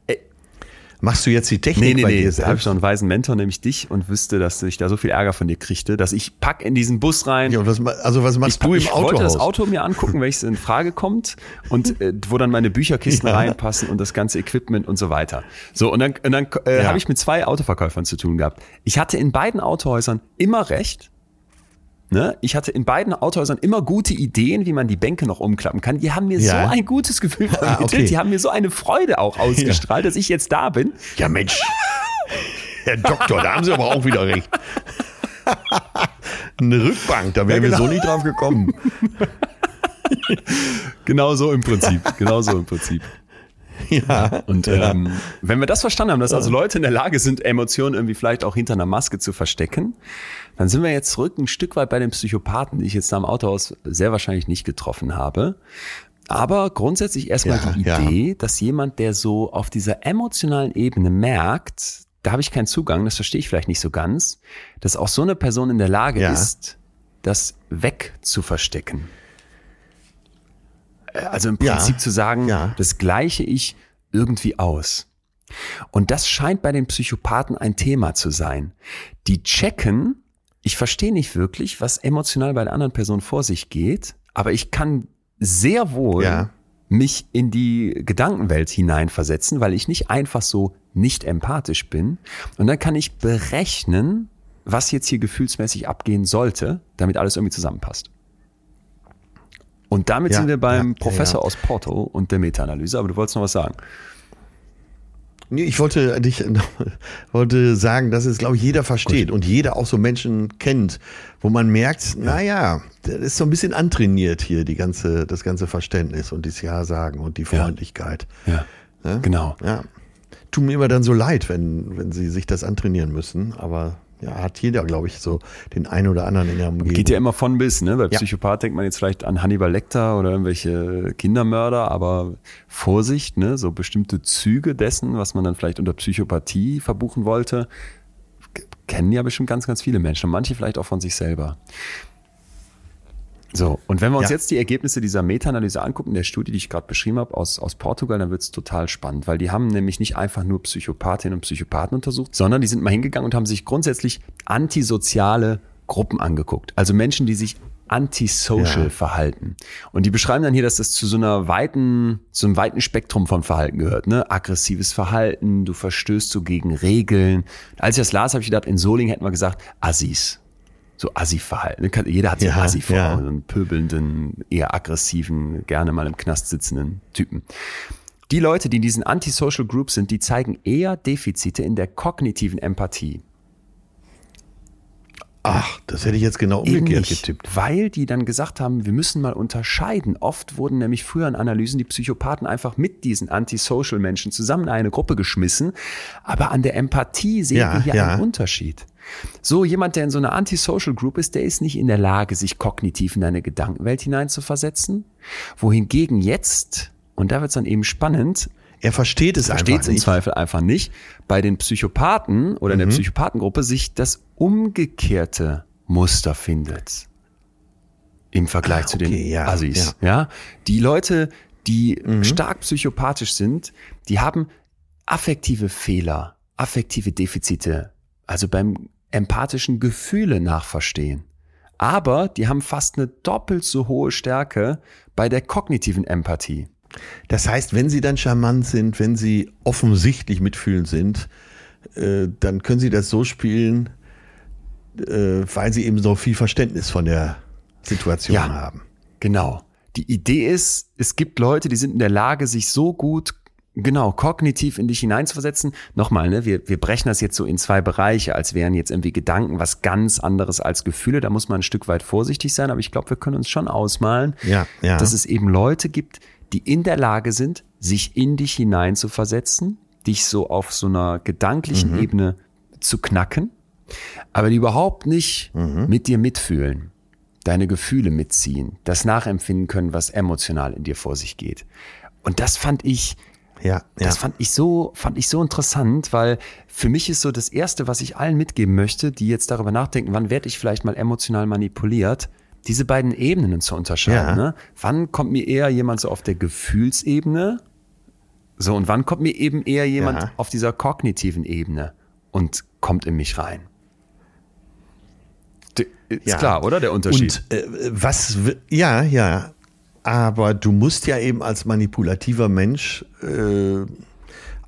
Machst du jetzt die Technik Nee, nee, bei nee. dir Da habe ich selbst? noch einen weisen Mentor, nämlich dich, und wüsste, dass ich da so viel Ärger von dir kriegte, dass ich pack in diesen Bus rein. Ja, und was, also was machst du im ich Autohaus? wollte das Auto mir angucken, welches in Frage kommt und äh, wo dann meine Bücherkisten Ja. reinpassen und das ganze Equipment und so weiter. So, und dann, und dann äh, Ja. habe ich mit zwei Autoverkäufern zu tun gehabt. Ich hatte in beiden Autohäusern immer recht. Ne? Ich hatte in beiden Autohäusern immer gute Ideen, wie man die Bänke noch umklappen kann. Die haben mir Ja. so ein gutes Gefühl vermittelt. okay. Die haben mir so eine Freude auch ausgestrahlt, dass ich jetzt da bin. Ja, Mensch. Herr Doktor, da haben Sie aber auch wieder recht. Eine Rückbank, da wären Ja, genau. wir so nicht drauf gekommen. Genau so im Prinzip. Genau so im Prinzip. Ja. Und ähm, wenn wir das verstanden haben, dass also Leute in der Lage sind, Emotionen irgendwie vielleicht auch hinter einer Maske zu verstecken, dann sind wir jetzt zurück ein Stück weit bei den Psychopathen, die ich jetzt da im Autohaus sehr wahrscheinlich nicht getroffen habe. Aber grundsätzlich erstmal Ja, die ja. Idee, dass jemand, der so auf dieser emotionalen Ebene merkt, da habe ich keinen Zugang, das verstehe ich vielleicht nicht so ganz, dass auch so eine Person in der Lage Ja. ist, das wegzuverstecken. Äh, Also im Ja. Prinzip zu sagen, Ja. das gleiche ich irgendwie aus. Und das scheint bei den Psychopathen ein Thema zu sein. Die checken, ich verstehe nicht wirklich, was emotional bei der anderen Person vor sich geht, aber ich kann sehr wohl Ja. mich in die Gedankenwelt hineinversetzen, weil ich nicht einfach so nicht empathisch bin. Und dann kann ich berechnen, was jetzt hier gefühlsmäßig abgehen sollte, damit alles irgendwie zusammenpasst. Und damit Ja, sind wir beim ja, Professor aus Porto und der Meta-Analyse, aber du wolltest noch was sagen. Ich wollte dich wollte sagen, dass es, glaube ich, jeder versteht und jeder auch so Menschen kennt, wo man merkt, naja, das ist so ein bisschen antrainiert hier, die ganze, das ganze Verständnis und das Ja sagen und die Freundlichkeit. Ja, Ne? genau. Ja. Tut mir immer dann so leid, wenn, wenn sie sich das antrainieren müssen, aber ja, hat jeder, glaube ich, so den einen oder anderen in der Umgebung. Geht ja immer von bis, ne? Bei Ja. Psychopath denkt man jetzt vielleicht an Hannibal Lecter oder irgendwelche Kindermörder, aber Vorsicht, ne? So bestimmte Züge dessen, was man dann vielleicht unter Psychopathie verbuchen wollte, kennen ja bestimmt ganz, ganz viele Menschen und manche vielleicht auch von sich selber. So, und wenn wir uns Ja. jetzt die Ergebnisse dieser Meta-Analyse angucken, der Studie, die ich gerade beschrieben habe, aus, aus Portugal, dann wird es total spannend, weil die haben nämlich nicht einfach nur Psychopathinnen und Psychopathen untersucht, sondern die sind mal hingegangen und haben sich grundsätzlich antisoziale Gruppen angeguckt. Also Menschen, die sich antisocial Ja. verhalten. Und die beschreiben dann hier, dass das zu so einer weiten, so einem weiten Spektrum von Verhalten gehört, ne? Aggressives Verhalten, du verstößt so gegen Regeln. Als ich das las, habe ich gedacht, in Soling hätten wir gesagt, Assis. So Assi-Verhalten. Jeder hat so Ja, Assi vor, ja. einen pöbelnden, eher aggressiven, gerne mal im Knast sitzenden Typen. Die Leute, die in diesen Antisocial Groups sind, die zeigen eher Defizite in der kognitiven Empathie. Ach, das hätte ich jetzt genau umgekehrt nicht, getippt. Weil die dann gesagt haben, wir müssen mal unterscheiden. Oft wurden nämlich früher in Analysen die Psychopathen einfach mit diesen Antisocial Menschen zusammen in eine Gruppe geschmissen. Aber an der Empathie sehen Ja, wir hier ja. einen Unterschied. So jemand, der in so einer Antisocial Group ist, der ist nicht in der Lage, sich kognitiv in eine Gedankenwelt hineinzuversetzen. Wohingegen jetzt, und da wird es dann eben spannend, Er versteht es versteht einfach es im nicht. Zweifel einfach nicht, bei den Psychopathen oder Mhm. in der Psychopathengruppe sich das umgekehrte Muster findet. Im Vergleich Ah, zu den okay, ja, Assis. Ja. Die Leute, die stark psychopathisch sind, die haben affektive Fehler, affektive Defizite, also beim empathischen Gefühle nachverstehen. Aber die haben fast eine doppelt so hohe Stärke bei der kognitiven Empathie. Das heißt, wenn sie dann charmant sind, wenn sie offensichtlich mitfühlend sind, äh, dann können sie das so spielen, äh, weil sie eben so viel Verständnis von der Situation Ja. haben. Genau. Die Idee ist, es gibt Leute, die sind in der Lage, sich so gut, genau, kognitiv in dich hineinzuversetzen. Nochmal, ne, wir, wir brechen das jetzt so in zwei Bereiche, als wären jetzt irgendwie Gedanken was ganz anderes als Gefühle. Da muss man ein Stück weit vorsichtig sein, aber ich glaube, wir können uns schon ausmalen, Ja, ja. dass es eben Leute gibt, die in der Lage sind, sich in dich hineinzuversetzen, dich so auf so einer gedanklichen Mhm. Ebene zu knacken, aber die überhaupt nicht Mhm. mit dir mitfühlen, deine Gefühle mitziehen, das nachempfinden können, was emotional in dir vor sich geht. Und das fand ich, Ja, ja. das fand ich so, fand ich so interessant, weil für mich ist so das erste, was ich allen mitgeben möchte, die jetzt darüber nachdenken, wann werde ich vielleicht mal emotional manipuliert, diese beiden Ebenen zu unterscheiden. Ja. Ne? Wann kommt mir eher jemand so auf der Gefühlsebene? So, und wann kommt mir eben eher jemand Ja. auf dieser kognitiven Ebene und kommt in mich rein? Ist klar, oder? Der Unterschied. Und äh, was, ja, ja. Aber du musst ja eben als manipulativer Mensch äh,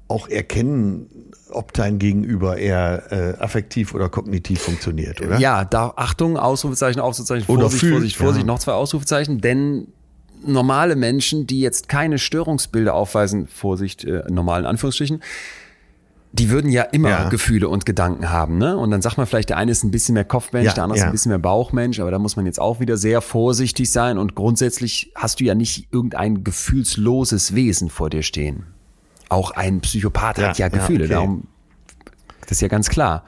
auch erkennen, ob dein Gegenüber eher äh, affektiv oder kognitiv funktioniert, oder? Ja, da Achtung, Ausrufezeichen, Ausrufezeichen, Oder Vorsicht, fühlt, Vorsicht, Vorsicht, ja. noch zwei Ausrufezeichen, denn normale Menschen, die jetzt keine Störungsbilder aufweisen, Vorsicht, äh, normalen Anführungsstrichen, die würden ja immer Ja. Gefühle und Gedanken haben, ne? Und dann sagt man vielleicht, der eine ist ein bisschen mehr Kopfmensch, Ja, der andere ist ja. ein bisschen mehr Bauchmensch, aber da muss man jetzt auch wieder sehr vorsichtig sein und grundsätzlich hast du ja nicht irgendein gefühlsloses Wesen vor dir stehen. Auch ein Psychopath hat ja ja, Gefühle, okay. darum das ist ja ganz klar.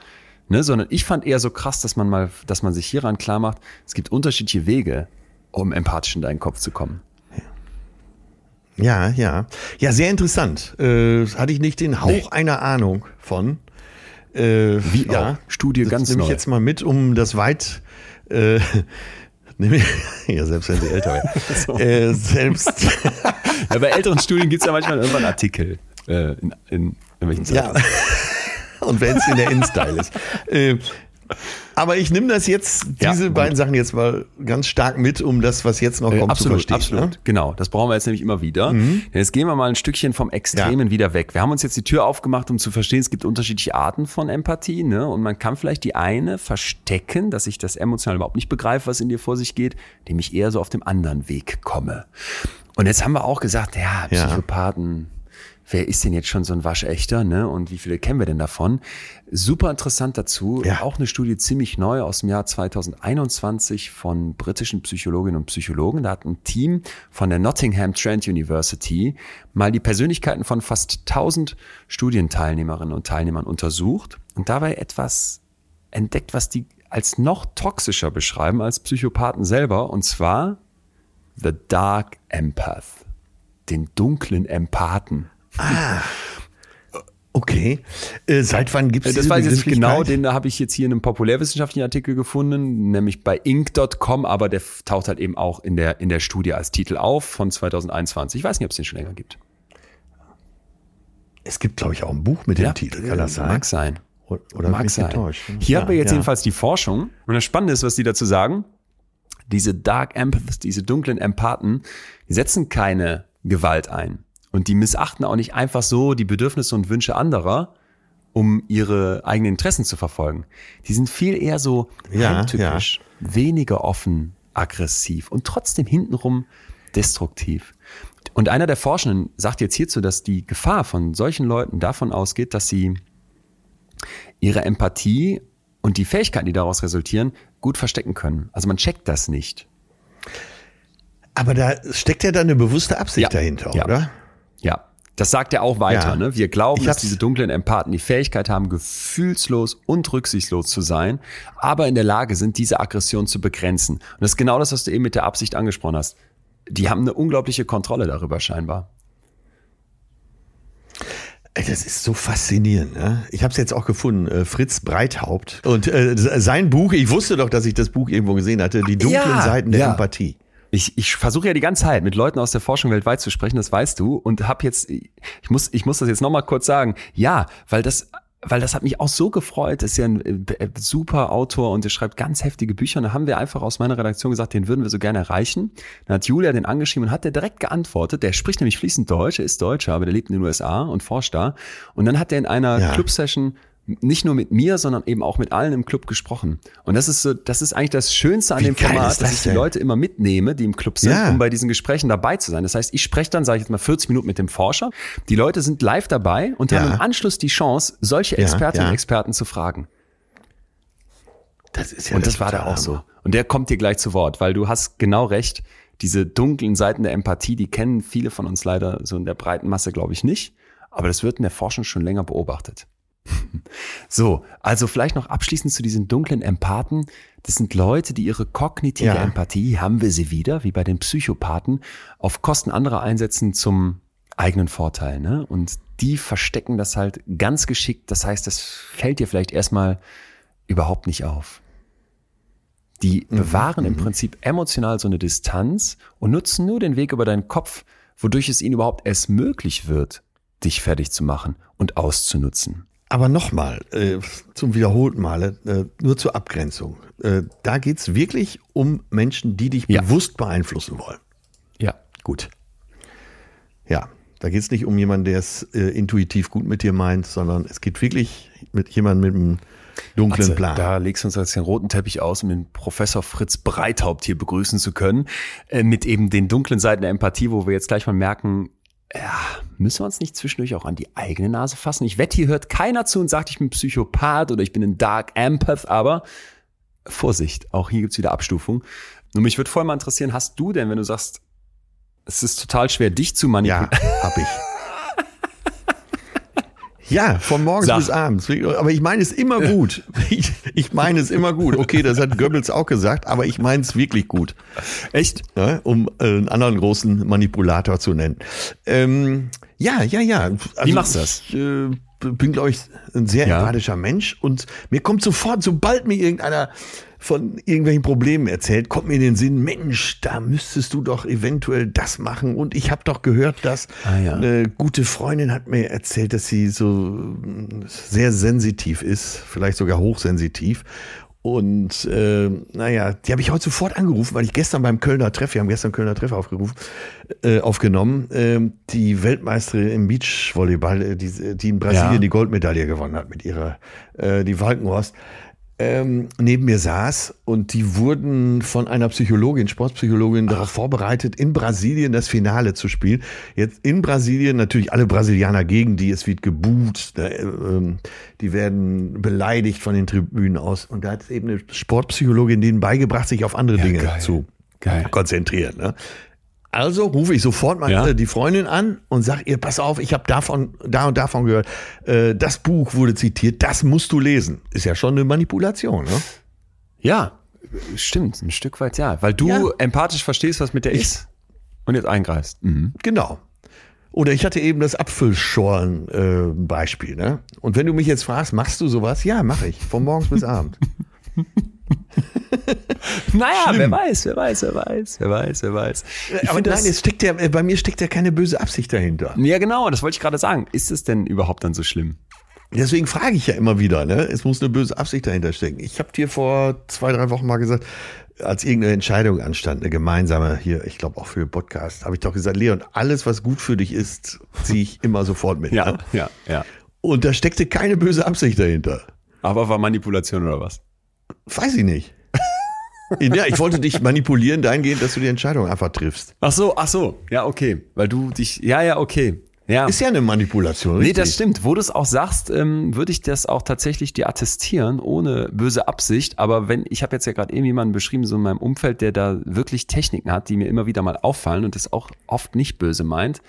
Ne, sondern ich fand eher so krass, dass man mal, dass man sich hieran klar macht, es gibt unterschiedliche Wege, um empathisch in deinen Kopf zu kommen. Ja, ja. Ja, sehr interessant. Äh, hatte ich nicht den Hauch einer Ahnung von. Äh, Wie ja, auch. Studie das ganz nehme ich neu. jetzt mal mit, um das weit. Äh, ich, ja, selbst wenn sie älter werden. äh, selbst. Ja, bei älteren Studien gibt es ja manchmal irgendwann Artikel äh, in, in irgendwelchen ja. Zeitungen. Und wenn es in der InStyle ist. Aber ich nehme das jetzt, Ja, diese gut. beiden Sachen jetzt mal ganz stark mit, um das, was jetzt noch Äh, kommt, absolut, zu verstehen. absolut. Ne? Genau, das brauchen wir jetzt nämlich immer wieder. Denn Jetzt gehen wir mal ein Stückchen vom Extremen wieder weg. Wir haben uns jetzt die Tür aufgemacht, um zu verstehen, es gibt unterschiedliche Arten von Empathie. Ne? Und man kann vielleicht die eine verstecken, dass ich das emotional überhaupt nicht begreife, was in dir vor sich geht, indem ich eher so auf dem anderen Weg komme. Und jetzt haben wir auch gesagt, ja, Ja. Wer ist denn jetzt schon so ein Waschechter, ne? Und wie viele kennen wir denn davon? Super interessant dazu, Ja. auch eine Studie ziemlich neu aus dem Jahr 2021 von britischen Psychologinnen und Psychologen. Da hat ein Team von der Nottingham Trent University mal die Persönlichkeiten von fast 1000 Studienteilnehmerinnen und Teilnehmern untersucht und dabei etwas entdeckt, was die als noch toxischer beschreiben als Psychopathen selber, und zwar The Dark Empath, den dunklen Empathen. Okay. Äh, seit wann gibt es Äh, Das diese weiß ich jetzt nicht genau, den habe ich jetzt hier in einem populärwissenschaftlichen Artikel gefunden, nämlich bei Inc.com, aber der taucht halt eben auch in der, in der Studie als Titel auf von 2021. Ich weiß nicht, ob es den schon länger gibt. Es gibt, glaube ich, auch ein Buch mit dem Titel. Kann das sein? Mag sein. Oder, Mag sein. enttäuscht? Hier Ja, haben wir jetzt ja. jedenfalls die Forschung. Und das Spannende ist, was die dazu sagen. Diese Dark Empaths, diese dunklen Empathen, die setzen keine Gewalt ein. Und die missachten auch nicht einfach so die Bedürfnisse und Wünsche anderer, um ihre eigenen Interessen zu verfolgen. Die sind viel eher so Ja, heimtückisch, weniger offen, aggressiv und trotzdem hintenrum destruktiv. Und einer der Forschenden sagt jetzt hierzu, dass die Gefahr von solchen Leuten davon ausgeht, dass sie ihre Empathie und die Fähigkeiten, die daraus resultieren, gut verstecken können. Also man checkt das nicht. Aber da steckt ja dann eine bewusste Absicht Ja. dahinter, Ja. oder? Ja, das sagt er auch weiter. Ja. Ne? Wir glauben, dass diese dunklen Empathen die Fähigkeit haben, gefühlslos und rücksichtslos zu sein, aber in der Lage sind, diese Aggression zu begrenzen. Und das ist genau das, was du eben mit der Absicht angesprochen hast. Die haben eine unglaubliche Kontrolle darüber scheinbar. Das ist so faszinierend. Ne? Ich habe es jetzt auch gefunden, äh, Fritz Breithaupt. Und äh, sein Buch, ich wusste doch, dass ich das Buch irgendwo gesehen hatte, Die dunklen Ja, Seiten der ja. Empathie. Ich, ich versuche ja die ganze Zeit mit Leuten aus der Forschung weltweit zu sprechen, das weißt du, und habe jetzt, ich muss, ich muss das jetzt nochmal kurz sagen, ja, weil das weil das hat mich auch so gefreut. Das ist ja ein äh, super Autor und der schreibt ganz heftige Bücher. Und da haben wir einfach aus meiner Redaktion gesagt, den würden wir so gerne erreichen. Dann hat Julia den angeschrieben und hat der direkt geantwortet. Der spricht nämlich fließend Deutsch, er ist Deutscher, aber der lebt in den USA und forscht da. Und dann hat er in einer Ja. Club-Session nicht nur mit mir, sondern eben auch mit allen im Club gesprochen. Und das ist so, das ist eigentlich das Schönste an Wie dem Format, ist dass das ich die denn? Leute immer mitnehme, die im Club sind, Ja. um bei diesen Gesprächen dabei zu sein. Das heißt, ich spreche dann, sage ich jetzt mal, 40 Minuten mit dem Forscher. Die Leute sind live dabei und haben Ja. im Anschluss die Chance, solche Expertinnen ja. und Experten zu fragen. Das ist ja Und der das war da auch so. Und der kommt dir gleich zu Wort, weil du hast genau recht. Diese dunklen Seiten der Empathie, die kennen viele von uns leider so in der breiten Masse, glaube ich, nicht. Aber das wird in der Forschung schon länger beobachtet. So, also vielleicht noch abschließend zu diesen dunklen Empathen. Das sind Leute, die ihre kognitive Ja. Empathie, haben wir sie wieder, wie bei den Psychopathen, auf Kosten anderer einsetzen zum eigenen Vorteil. Ne? Und die verstecken das halt ganz geschickt. Das heißt, das fällt dir vielleicht erstmal überhaupt nicht auf. Die bewahren im Prinzip emotional so eine Distanz und nutzen nur den Weg über deinen Kopf, wodurch es ihnen überhaupt erst möglich wird, dich fertig zu machen und auszunutzen. Aber nochmal, äh, zum wiederholten Male, äh, nur zur Abgrenzung. Äh, da geht's wirklich um Menschen, die dich Ja. bewusst beeinflussen wollen. Ja. Gut. Ja, da geht's nicht um jemanden, der es äh, intuitiv gut mit dir meint, sondern es geht wirklich mit jemandem mit einem dunklen Atze, Plan. Da legst du uns jetzt den roten Teppich aus, um den Professor Fritz Breithaupt hier begrüßen zu können, äh, mit eben den dunklen Seiten der Empathie, wo wir jetzt gleich mal merken, ja, müssen wir uns nicht zwischendurch auch an die eigene Nase fassen? Ich wette, hier hört keiner zu und sagt, ich bin Psychopath oder ich bin ein Dark Empath, aber Vorsicht, auch hier gibt's wieder Abstufung. Und mich würde voll mal interessieren, hast du denn, wenn du sagst, es ist total schwer, dich zu manipulieren, Ja, hab ich. Ja, von morgens Sag. bis abends. Aber ich meine es immer gut. Ich, ich meine es immer gut. Okay, das hat Goebbels auch gesagt, aber ich meine es wirklich gut. echt? ne, um äh, einen anderen großen Manipulator zu nennen. Ähm, ja, ja, ja. Also Wie machst du das? Ich äh, bin, glaube ich, ein sehr Ja. empathischer Mensch und mir kommt sofort, sobald mir irgendeiner von irgendwelchen Problemen erzählt, kommt mir in den Sinn, Mensch, da müsstest du doch eventuell das machen. Und ich habe doch gehört, dass Ah, ja. eine gute Freundin hat mir erzählt, dass sie so äh, sehr sensitiv ist, vielleicht sogar hochsensitiv. Und äh, naja, die habe ich heute sofort angerufen, weil ich gestern beim Kölner Treff, wir haben gestern Kölner Treff aufgerufen, äh, aufgenommen, äh, die Weltmeisterin im Beachvolleyball, äh, die, die in Brasilien Ja. die Goldmedaille gewonnen hat mit ihrer, äh, die Walkenhorst, ähm, neben mir saß und die wurden von einer Psychologin, Sportpsychologin darauf vorbereitet, in Brasilien das Finale zu spielen. Jetzt in Brasilien natürlich alle Brasilianer gegen die, es wird gebuht, äh, die werden beleidigt von den Tribünen aus. Und da hat eben eine Sportpsychologin denen beigebracht, sich auf andere Ja, Dinge geil. zu Geil. konzentrieren. Ne? Also rufe ich sofort mal Ja. äh, die Freundin an und sag ihr, pass auf, ich habe davon, da und davon gehört. Äh, das Buch wurde zitiert, das musst du lesen. Ist ja schon eine Manipulation, ne? Ja, stimmt, ein Stück weit ja. Weil du Ja. empathisch verstehst, was mit der ist und jetzt eingreifst. Mhm. Genau. Oder ich hatte eben das Apfelschorlen-Beispiel. ne? Und wenn du mich jetzt fragst, machst du sowas? Ja, mache ich. Von morgens bis abend. Naja, wer weiß, wer weiß, wer weiß, wer weiß, wer weiß. Ich Aber nein, es steckt ja, äh, bei mir steckt ja keine böse Absicht dahinter. ja genau, das wollte ich gerade sagen. Ist es denn überhaupt dann so schlimm? Deswegen frage ich ja immer wieder, ne? Es muss eine böse Absicht dahinter stecken. Ich habe dir vor zwei, drei Wochen mal gesagt, als irgendeine Entscheidung anstand, eine gemeinsame hier, ich glaube auch für Podcast, habe ich doch gesagt, Leon, alles, was gut für dich ist, ziehe ich immer sofort mit. Ja, Ne? ja, ja. Und da steckte keine böse Absicht dahinter. Aber war Manipulation oder was? Weiß ich nicht. ja, ich wollte dich manipulieren dahingehend, dass du die Entscheidung einfach triffst. Ach so, ach so. Ja, okay. Weil du dich, ja, ja, okay. Ja. Ist ja eine Manipulation. Nee, richtig? das stimmt. Wo du es auch sagst, ähm, würde ich das auch tatsächlich dir attestieren, ohne böse Absicht. Aber wenn, ich habe jetzt ja gerade eben jemanden beschrieben, so in meinem Umfeld, der da wirklich Techniken hat, die mir immer wieder mal auffallen und das auch oft nicht böse meint.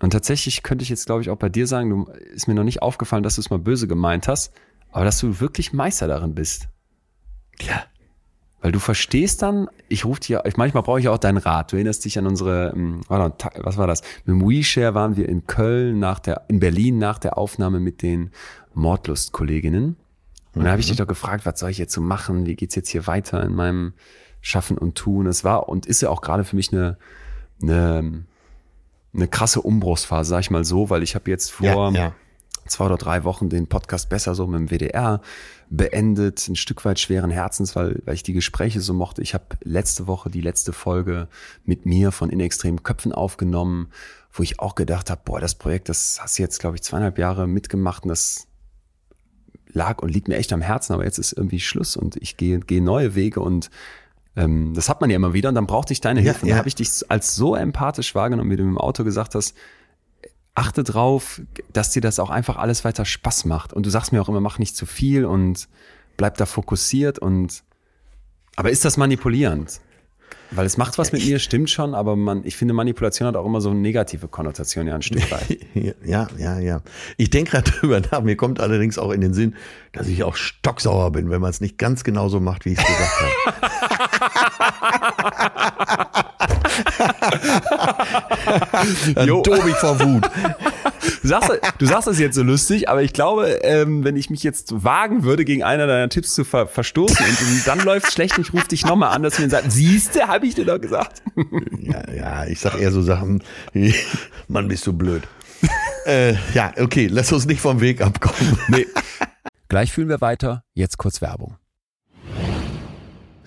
Und tatsächlich könnte ich jetzt, glaube ich, auch bei dir sagen, du ist mir noch nicht aufgefallen, dass du es mal böse gemeint hast, aber dass du wirklich Meister darin bist. Ja. Weil du verstehst dann, ich rufe dir, ich, manchmal brauche ich auch deinen Rat. Du erinnerst dich an unsere, ähm, was war das? Mit dem WeShare waren wir in Köln nach der, in Berlin nach der Aufnahme mit den Mordlust-Kolleginnen. Und da habe ich dich doch gefragt, was soll ich jetzt so machen? Wie geht's jetzt hier weiter in meinem Schaffen und Tun? Es war und ist ja auch gerade für mich eine, eine, eine krasse Umbruchsphase, sag ich mal so, weil ich habe jetzt vor Ja, ja. Zwei oder drei Wochen den Podcast besser so mit dem WDR beendet, ein Stück weit schweren Herzens, weil, weil ich die Gespräche so mochte. Ich habe letzte Woche die letzte Folge mit mir von In extremen Köpfen aufgenommen, wo ich auch gedacht habe, boah, das Projekt, das hast du jetzt, glaube ich, zweieinhalb Jahre mitgemacht und das lag und liegt mir echt am Herzen, aber jetzt ist irgendwie Schluss und ich gehe, gehe neue Wege und ähm, das hat man ja immer wieder und dann brauchte ich deine Hilfe. Ja, und dann habe ich dich als so empathisch wahrgenommen, wie du im Auto gesagt hast, achte drauf, dass dir das auch einfach alles weiter Spaß macht. Und du sagst mir auch immer, mach nicht zu viel und bleib da fokussiert und aber ist das manipulierend? Weil es macht was mit mir, stimmt schon, aber man, ich finde, Manipulation hat auch immer so eine negative Konnotation, ja, ein Stück weit. Ja, ja, ja. Ich denke gerade drüber nach. Mir kommt allerdings auch in den Sinn, dass ich auch stocksauer bin, wenn man es nicht ganz genauso macht, wie ich es gesagt habe. Tob ich vor Wut. Du sagst, du sagst das jetzt so lustig, aber ich glaube, ähm, wenn ich mich jetzt wagen würde, gegen einer deiner Tipps zu ver verstoßen und dann läuft schlecht, ich rufe dich nochmal an, dass du mir sagst, siehste, habe ich dir doch gesagt. Ja, ja, ich sag eher so Sachen, wie, Mann, bist du blöd. äh, ja, okay, lass uns nicht vom Weg abkommen. Nee. Gleich fühlen wir weiter, jetzt kurz Werbung.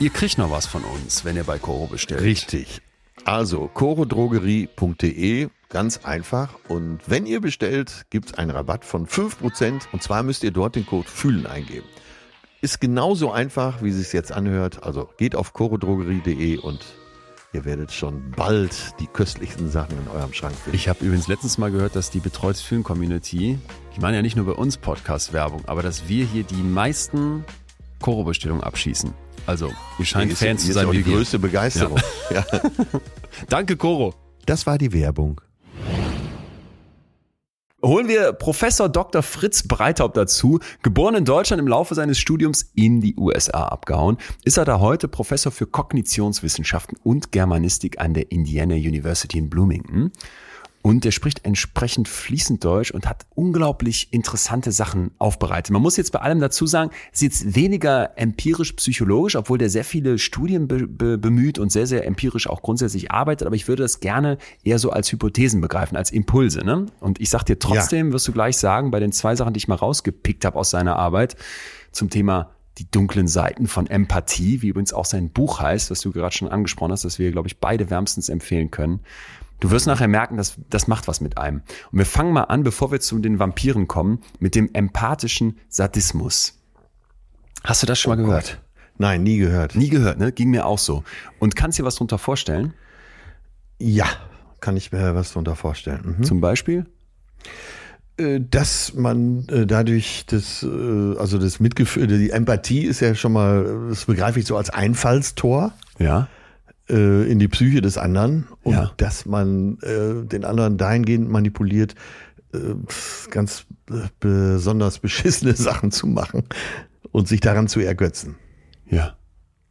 Ihr kriegt noch was von uns, wenn ihr bei Coro bestellt. Richtig. Also corodrogerie.de, ganz einfach. Und wenn ihr bestellt, gibt es einen Rabatt von 5%. Und zwar müsst ihr dort den Code Fühlen eingeben. Ist genauso einfach, wie es sich jetzt anhört. Also geht auf corodrogerie.de und ihr werdet schon bald die köstlichsten Sachen in eurem Schrank finden. Ich habe übrigens letztens mal gehört, dass die Betreutes Fühlen Community, die machen ja nicht nur bei uns Podcast-Werbung, aber dass wir hier die meisten Koro-Bestellungen abschießen. Also, ihr scheint ist, Fans zu sein. Auch die größte Begeisterung. Ja. ja. Danke, Koro. Das war die Werbung. Holen wir Professor Dr. Fritz Breithaupt dazu. Geboren in Deutschland, im Laufe seines Studiums in die USA abgehauen, ist er da heute Professor für Kognitionswissenschaften und Germanistik an der Indiana University in Bloomington. Und er spricht entsprechend fließend Deutsch und hat unglaublich interessante Sachen aufbereitet. Man muss jetzt bei allem dazu sagen, ist jetzt weniger empirisch-psychologisch, obwohl der sehr viele Studien be be bemüht und sehr, sehr empirisch auch grundsätzlich arbeitet. Aber ich würde das gerne eher so als Hypothesen begreifen, als Impulse. Ne? Und ich sag dir trotzdem, ja. wirst du gleich sagen, bei den zwei Sachen, die ich mal rausgepickt habe aus seiner Arbeit zum Thema die dunklen Seiten von Empathie, wie übrigens auch sein Buch heißt, was du gerade schon angesprochen hast, das wir, glaube ich, beide wärmstens empfehlen können. Du wirst nachher merken, dass das macht was mit einem. Und wir fangen mal an, bevor wir zu den Vampiren kommen, mit dem empathischen Sadismus. Hast du das schon oh mal gehört? Gott. Nein, nie gehört. Nie gehört, ne? Ging mir auch so. Und kannst du dir was darunter vorstellen? Ja, kann ich mir was darunter vorstellen. Mhm. Zum Beispiel? Äh, dass man äh, dadurch das, äh, also das Mitgefühl, die Empathie ist ja schon mal, das begreife ich so als Einfallstor. Ja äh, in die Psyche des anderen und ja. dass man äh, den anderen dahingehend manipuliert, äh, ganz besonders beschissene Sachen zu machen und sich daran zu ergötzen. Ja,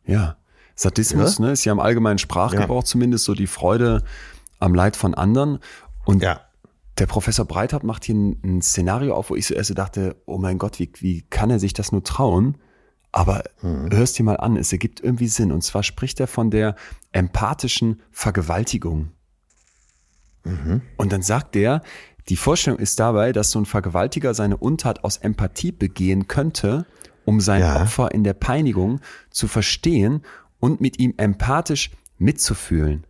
ja. Sadismus ja? Ne, ist ja im allgemeinen Sprachgebrauch ja. zumindest so die Freude am Leid von anderen. Und ja. der Professor Breithardt macht hier ein, ein, Szenario auf, wo ich so erst dachte, oh mein Gott, wie, wie kann er sich das nur trauen? Aber mhm. hörst dir mal an, es ergibt irgendwie Sinn. Und zwar spricht er von der empathischen Vergewaltigung. Mhm. Und dann sagt er, die Vorstellung ist dabei, dass so ein Vergewaltiger seine Untat aus Empathie begehen könnte, um sein ja. Opfer in der Peinigung zu verstehen und mit ihm empathisch mitzufühlen.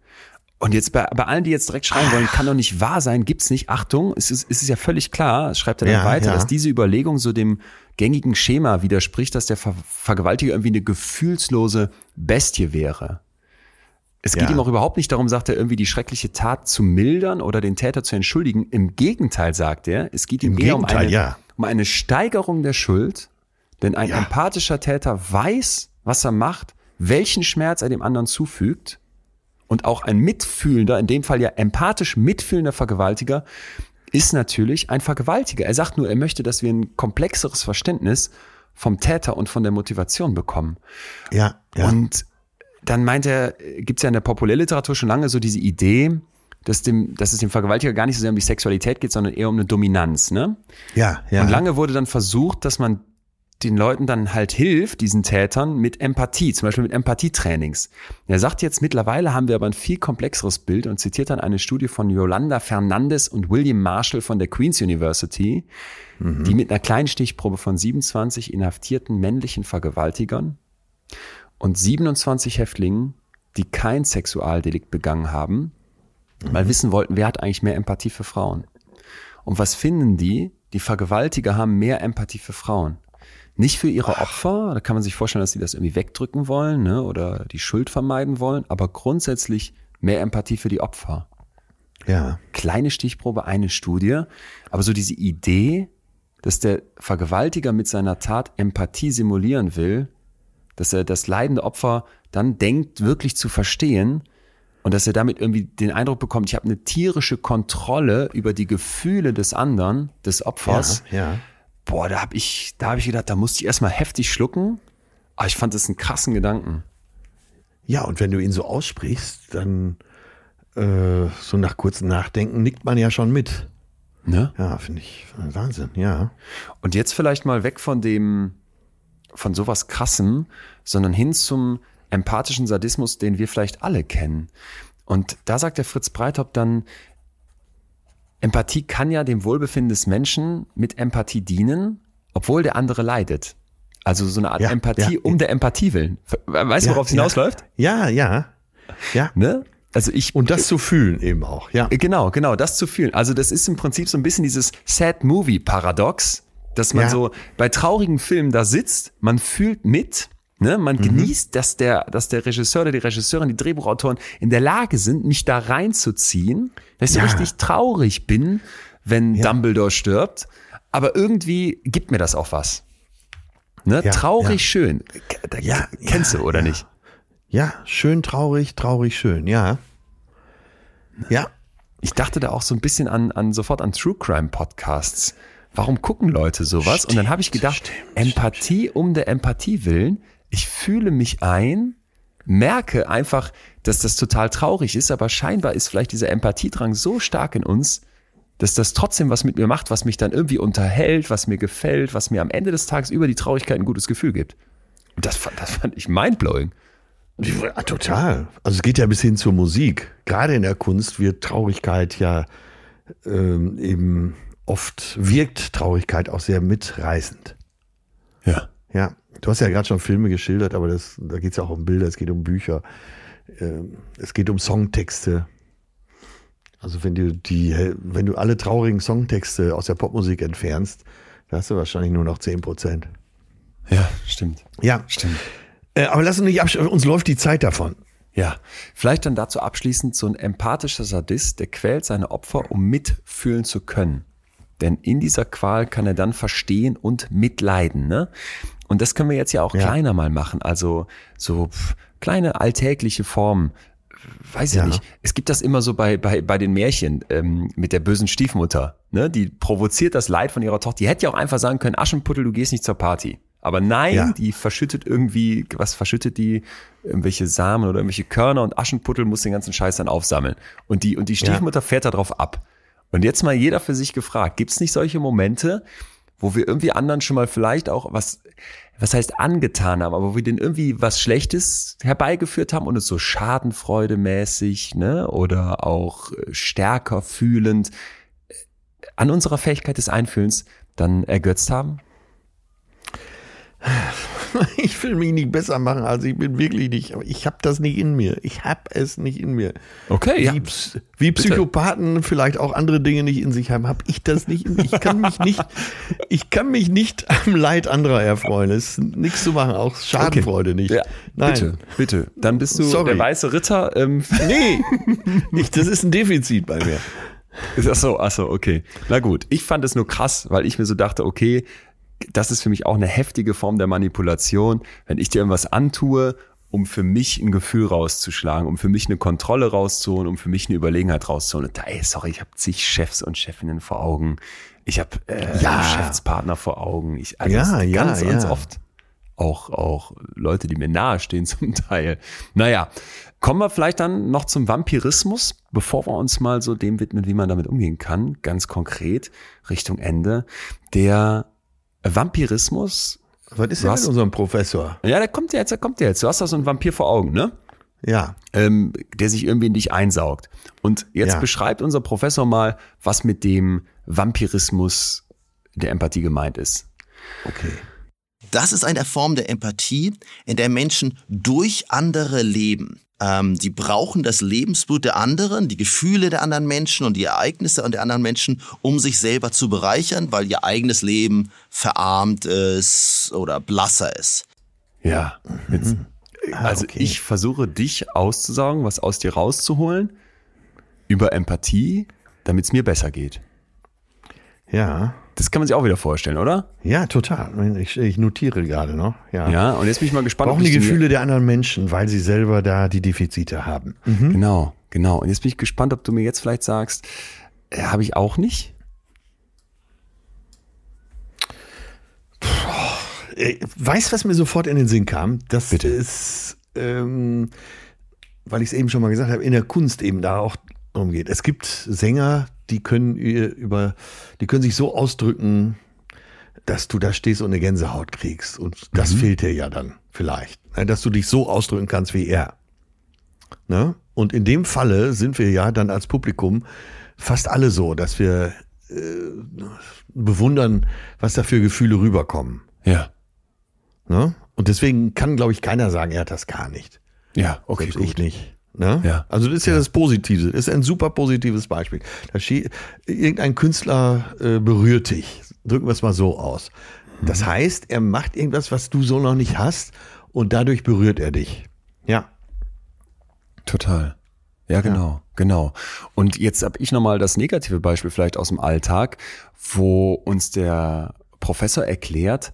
Und jetzt bei, bei allen, die jetzt direkt schreiben wollen, kann doch nicht wahr sein, gibt's nicht. Achtung, es ist, es ist ja völlig klar, schreibt er dann ja, weiter, ja. dass diese Überlegung so dem gängigen Schema widerspricht, dass der Ver Vergewaltiger irgendwie eine gefühlslose Bestie wäre. Es geht Ja. ihm auch überhaupt nicht darum, sagt er, irgendwie die schreckliche Tat zu mildern oder den Täter zu entschuldigen. Im Gegenteil, sagt er, es geht ihm Im eher um eine, um eine Steigerung der Schuld. Denn ein empathischer Täter weiß, was er macht, welchen Schmerz er dem anderen zufügt. Und auch ein mitfühlender, in dem Fall ja empathisch mitfühlender Vergewaltiger, ist natürlich ein Vergewaltiger. Er sagt nur, er möchte, dass wir ein komplexeres Verständnis vom Täter und von der Motivation bekommen. Ja, ja. Und dann meint er, gibt es ja in der Populärliteratur schon lange so diese Idee, dass, dem, dass es dem Vergewaltiger gar nicht so sehr um die Sexualität geht, sondern eher um eine Dominanz. Ne? ja, ja. Und lange wurde dann versucht, dass man den Leuten dann halt hilft, diesen Tätern, mit Empathie, zum Beispiel mit Empathietrainings. Er sagt jetzt, mittlerweile haben wir aber ein viel komplexeres Bild und zitiert dann eine Studie von Yolanda Fernandes und William Marshall von der Queen's University, die mit einer kleinen Stichprobe von 27 inhaftierten männlichen Vergewaltigern und 27 Häftlingen, die kein Sexualdelikt begangen haben, mal wissen wollten, wer hat eigentlich mehr Empathie für Frauen. Und was finden die? Die Vergewaltiger haben mehr Empathie für Frauen. Nicht für ihre Opfer, da kann man sich vorstellen, dass sie das irgendwie wegdrücken wollen ne, oder die Schuld vermeiden wollen, aber grundsätzlich mehr Empathie für die Opfer. ja. Kleine Stichprobe, eine Studie, aber so diese Idee, dass der Vergewaltiger mit seiner Tat Empathie simulieren will, dass er das leidende Opfer dann denkt, wirklich zu verstehen und dass er damit irgendwie den Eindruck bekommt, ich habe eine tierische Kontrolle über die Gefühle des anderen, des Opfers. Ja, ja. Boah, da habe ich, da habe ich gedacht, da musste ich erstmal heftig schlucken. Aber ich fand das einen krassen Gedanken. Ja, und wenn du ihn so aussprichst, dann äh, so nach kurzem Nachdenken nickt man ja schon mit. Ne? Ja, finde ich Wahnsinn, ja. Und jetzt vielleicht mal weg von dem, von sowas krassem, sondern hin zum empathischen Sadismus, den wir vielleicht alle kennen. Und da sagt der Fritz Breithaupt dann, Empathie kann ja dem Wohlbefinden des Menschen mit Empathie dienen, obwohl der andere leidet. Also so eine Art Ja, Empathie ja. um der Empathie willen. Weißt du, Ja, worauf es ja. hinausläuft? Ja, ja. Ja. Ne? Also ich Und das zu fühlen eben auch, ja. Genau, genau, das zu fühlen. Also das ist im Prinzip so ein bisschen dieses Sad Movie Paradox, dass man Ja. so bei traurigen Filmen da sitzt, man fühlt mit, ne, Mhm. man genießt, dass der, dass der Regisseur oder die Regisseurin, die Drehbuchautoren in der Lage sind, mich da reinzuziehen, dass ich Ja. so richtig traurig bin, wenn Dumbledore stirbt. Aber irgendwie gibt mir das auch was. Ne? Ja, traurig ja. schön. Da, Ja, kennst ja, du, oder ja. nicht? Ja, schön traurig, traurig schön, ja. Ja, Ich dachte da auch so ein bisschen an, an sofort an True Crime Podcasts. Warum gucken Leute sowas? und dann habe ich gedacht, Empathie um der Empathie willen. Ich fühle mich ein, merke einfach, dass das total traurig ist, aber scheinbar ist vielleicht dieser Empathiedrang so stark in uns, dass das trotzdem was mit mir macht, was mich dann irgendwie unterhält, was mir gefällt, was mir am Ende des Tages über die Traurigkeit ein gutes Gefühl gibt. Und das, fand- das fand ich mindblowing. Ja, total. Also es geht ja bis hin zur Musik. Gerade in der Kunst wird Traurigkeit ja ähm, eben oft wirkt Traurigkeit auch sehr mitreißend. Ja. Ja, du hast ja gerade schon Filme geschildert, aber das, da geht es ja auch um Bilder, es geht um Bücher, ähm, es geht um Songtexte. Also wenn du die, wenn du alle traurigen Songtexte aus der Popmusik entfernst, da hast du wahrscheinlich nur noch 10 Prozent. Ja, stimmt. Ja, Stimmt. äh, aber lass uns nicht absch uns läuft die Zeit davon. Ja, vielleicht dann dazu abschließend, so ein empathischer Sadist, der quält seine Opfer, um mitfühlen zu können. Denn in dieser Qual kann er dann verstehen und mitleiden. Ne? Und das können wir jetzt ja auch Ja. kleiner mal machen. Also so kleine alltägliche Formen. Weiß ich Ja. nicht. Es gibt das immer so bei, bei, bei den Märchen ähm, mit der bösen Stiefmutter. Ne? Die provoziert das Leid von ihrer Tochter. Die hätte ja auch einfach sagen können, Aschenputtel, du gehst nicht zur Party. Aber nein, Ja. die verschüttet irgendwie, was verschüttet die? Irgendwelche Samen oder irgendwelche Körner und Aschenputtel muss den ganzen Scheiß dann aufsammeln. Und die, und die Stiefmutter fährt da drauf ab. Und jetzt mal jeder für sich gefragt, gibt's nicht solche Momente, wo wir irgendwie anderen schon mal vielleicht auch was, was heißt angetan haben, aber wo wir denen irgendwie was Schlechtes herbeigeführt haben und es so schadenfreudemäßig, ne, oder auch äh, stärker fühlend äh, an unserer Fähigkeit des Einfühlens dann ergötzt haben? ich will mich nicht besser machen, als ich bin wirklich nicht. Aber ich habe das nicht in mir. Ich habe es nicht in mir. Okay, wie, ja. Wie Psychopathen vielleicht auch andere Dinge nicht in sich haben, habe ich das nicht in mir. Ich kann mich nicht, ich kann mich nicht am Leid anderer erfreuen. Es ist nichts zu machen, auch Schadenfreude nicht. Ja, Nein. bitte, bitte. Dann bist du Sorry. der weiße Ritter. Ähm, Nee, nicht, das ist ein Defizit bei mir. Ach so, ach so, okay. Na gut, ich fand es nur krass, weil ich mir so dachte, okay, das ist für mich auch eine heftige Form der Manipulation, wenn ich dir irgendwas antue, um für mich ein Gefühl rauszuschlagen, um für mich eine Kontrolle rauszuholen, um für mich eine Überlegenheit rauszuholen. Und da, ey, sorry, ich habe zig Chefs und Chefinnen vor Augen. Ich habe äh, Ja. Geschäftspartner vor Augen. Ich, also Ja, ja, ganz, ganz ja. oft. Auch, auch Leute, die mir nahestehen zum Teil. Naja, kommen wir vielleicht dann noch zum Vampirismus, bevor wir uns mal so dem widmen, wie man damit umgehen kann, ganz konkret Richtung Ende. Der Vampirismus, Was ist denn Was? mit unserem Professor? ja, der kommt ja jetzt, der kommt ja jetzt. Du hast da so einen Vampir vor Augen, ne? Ja, Ähm, der sich irgendwie in dich einsaugt. Und jetzt Ja. beschreibt unser Professor mal, was mit dem Vampirismus der Empathie gemeint ist. okay. Das ist eine Form der Empathie, in der Menschen durch andere leben. Ähm, die brauchen das Lebensblut der anderen, die Gefühle der anderen Menschen und die Ereignisse der anderen Menschen, um sich selber zu bereichern, weil ihr eigenes Leben verarmt ist oder blasser ist. Ja. Jetzt, also okay. ich versuche dich auszusaugen, was aus dir rauszuholen über Empathie, damit es mir besser geht. Ja, Das kann man sich auch wieder vorstellen, oder? ja, total. Ich, ich notiere gerade noch. Ja. Ja, und jetzt bin ich mal gespannt. Brauchen die Gefühle der anderen Menschen, weil sie selber da die Defizite haben. Genau, genau. Und jetzt bin ich gespannt, ob du mir jetzt vielleicht sagst, äh, habe ich auch nicht? Äh, Weißt, was mir sofort in den Sinn kam? Das Bitte. ist, ähm, weil ich es eben schon mal gesagt habe, in der Kunst eben da auch drum geht. Es gibt Sänger, die können ihr über, die können sich so ausdrücken, dass du da stehst und eine Gänsehaut kriegst. Und das fehlt dir ja dann vielleicht. Ne, Dass du dich so ausdrücken kannst wie er. Ne? Und in dem Falle sind wir ja dann als Publikum fast alle so, dass wir äh, bewundern, was da für Gefühle rüberkommen. Ja. Ne? Und deswegen kann, glaube ich, keiner sagen, er hat das gar nicht. Ja, okay, Selbst gut. ich nicht. Ne? Ja. Also das ist ja, das Positive. Das ist ein super positives Beispiel. Da steht, irgendein Künstler äh, berührt dich. Drücken wir es mal so aus. Das Mhm. heißt, er macht irgendwas, was du so noch nicht hast und dadurch berührt er dich. Ja. Total. Ja, genau, genau. Und jetzt habe ich nochmal das negative Beispiel vielleicht aus dem Alltag, wo uns der Professor erklärt,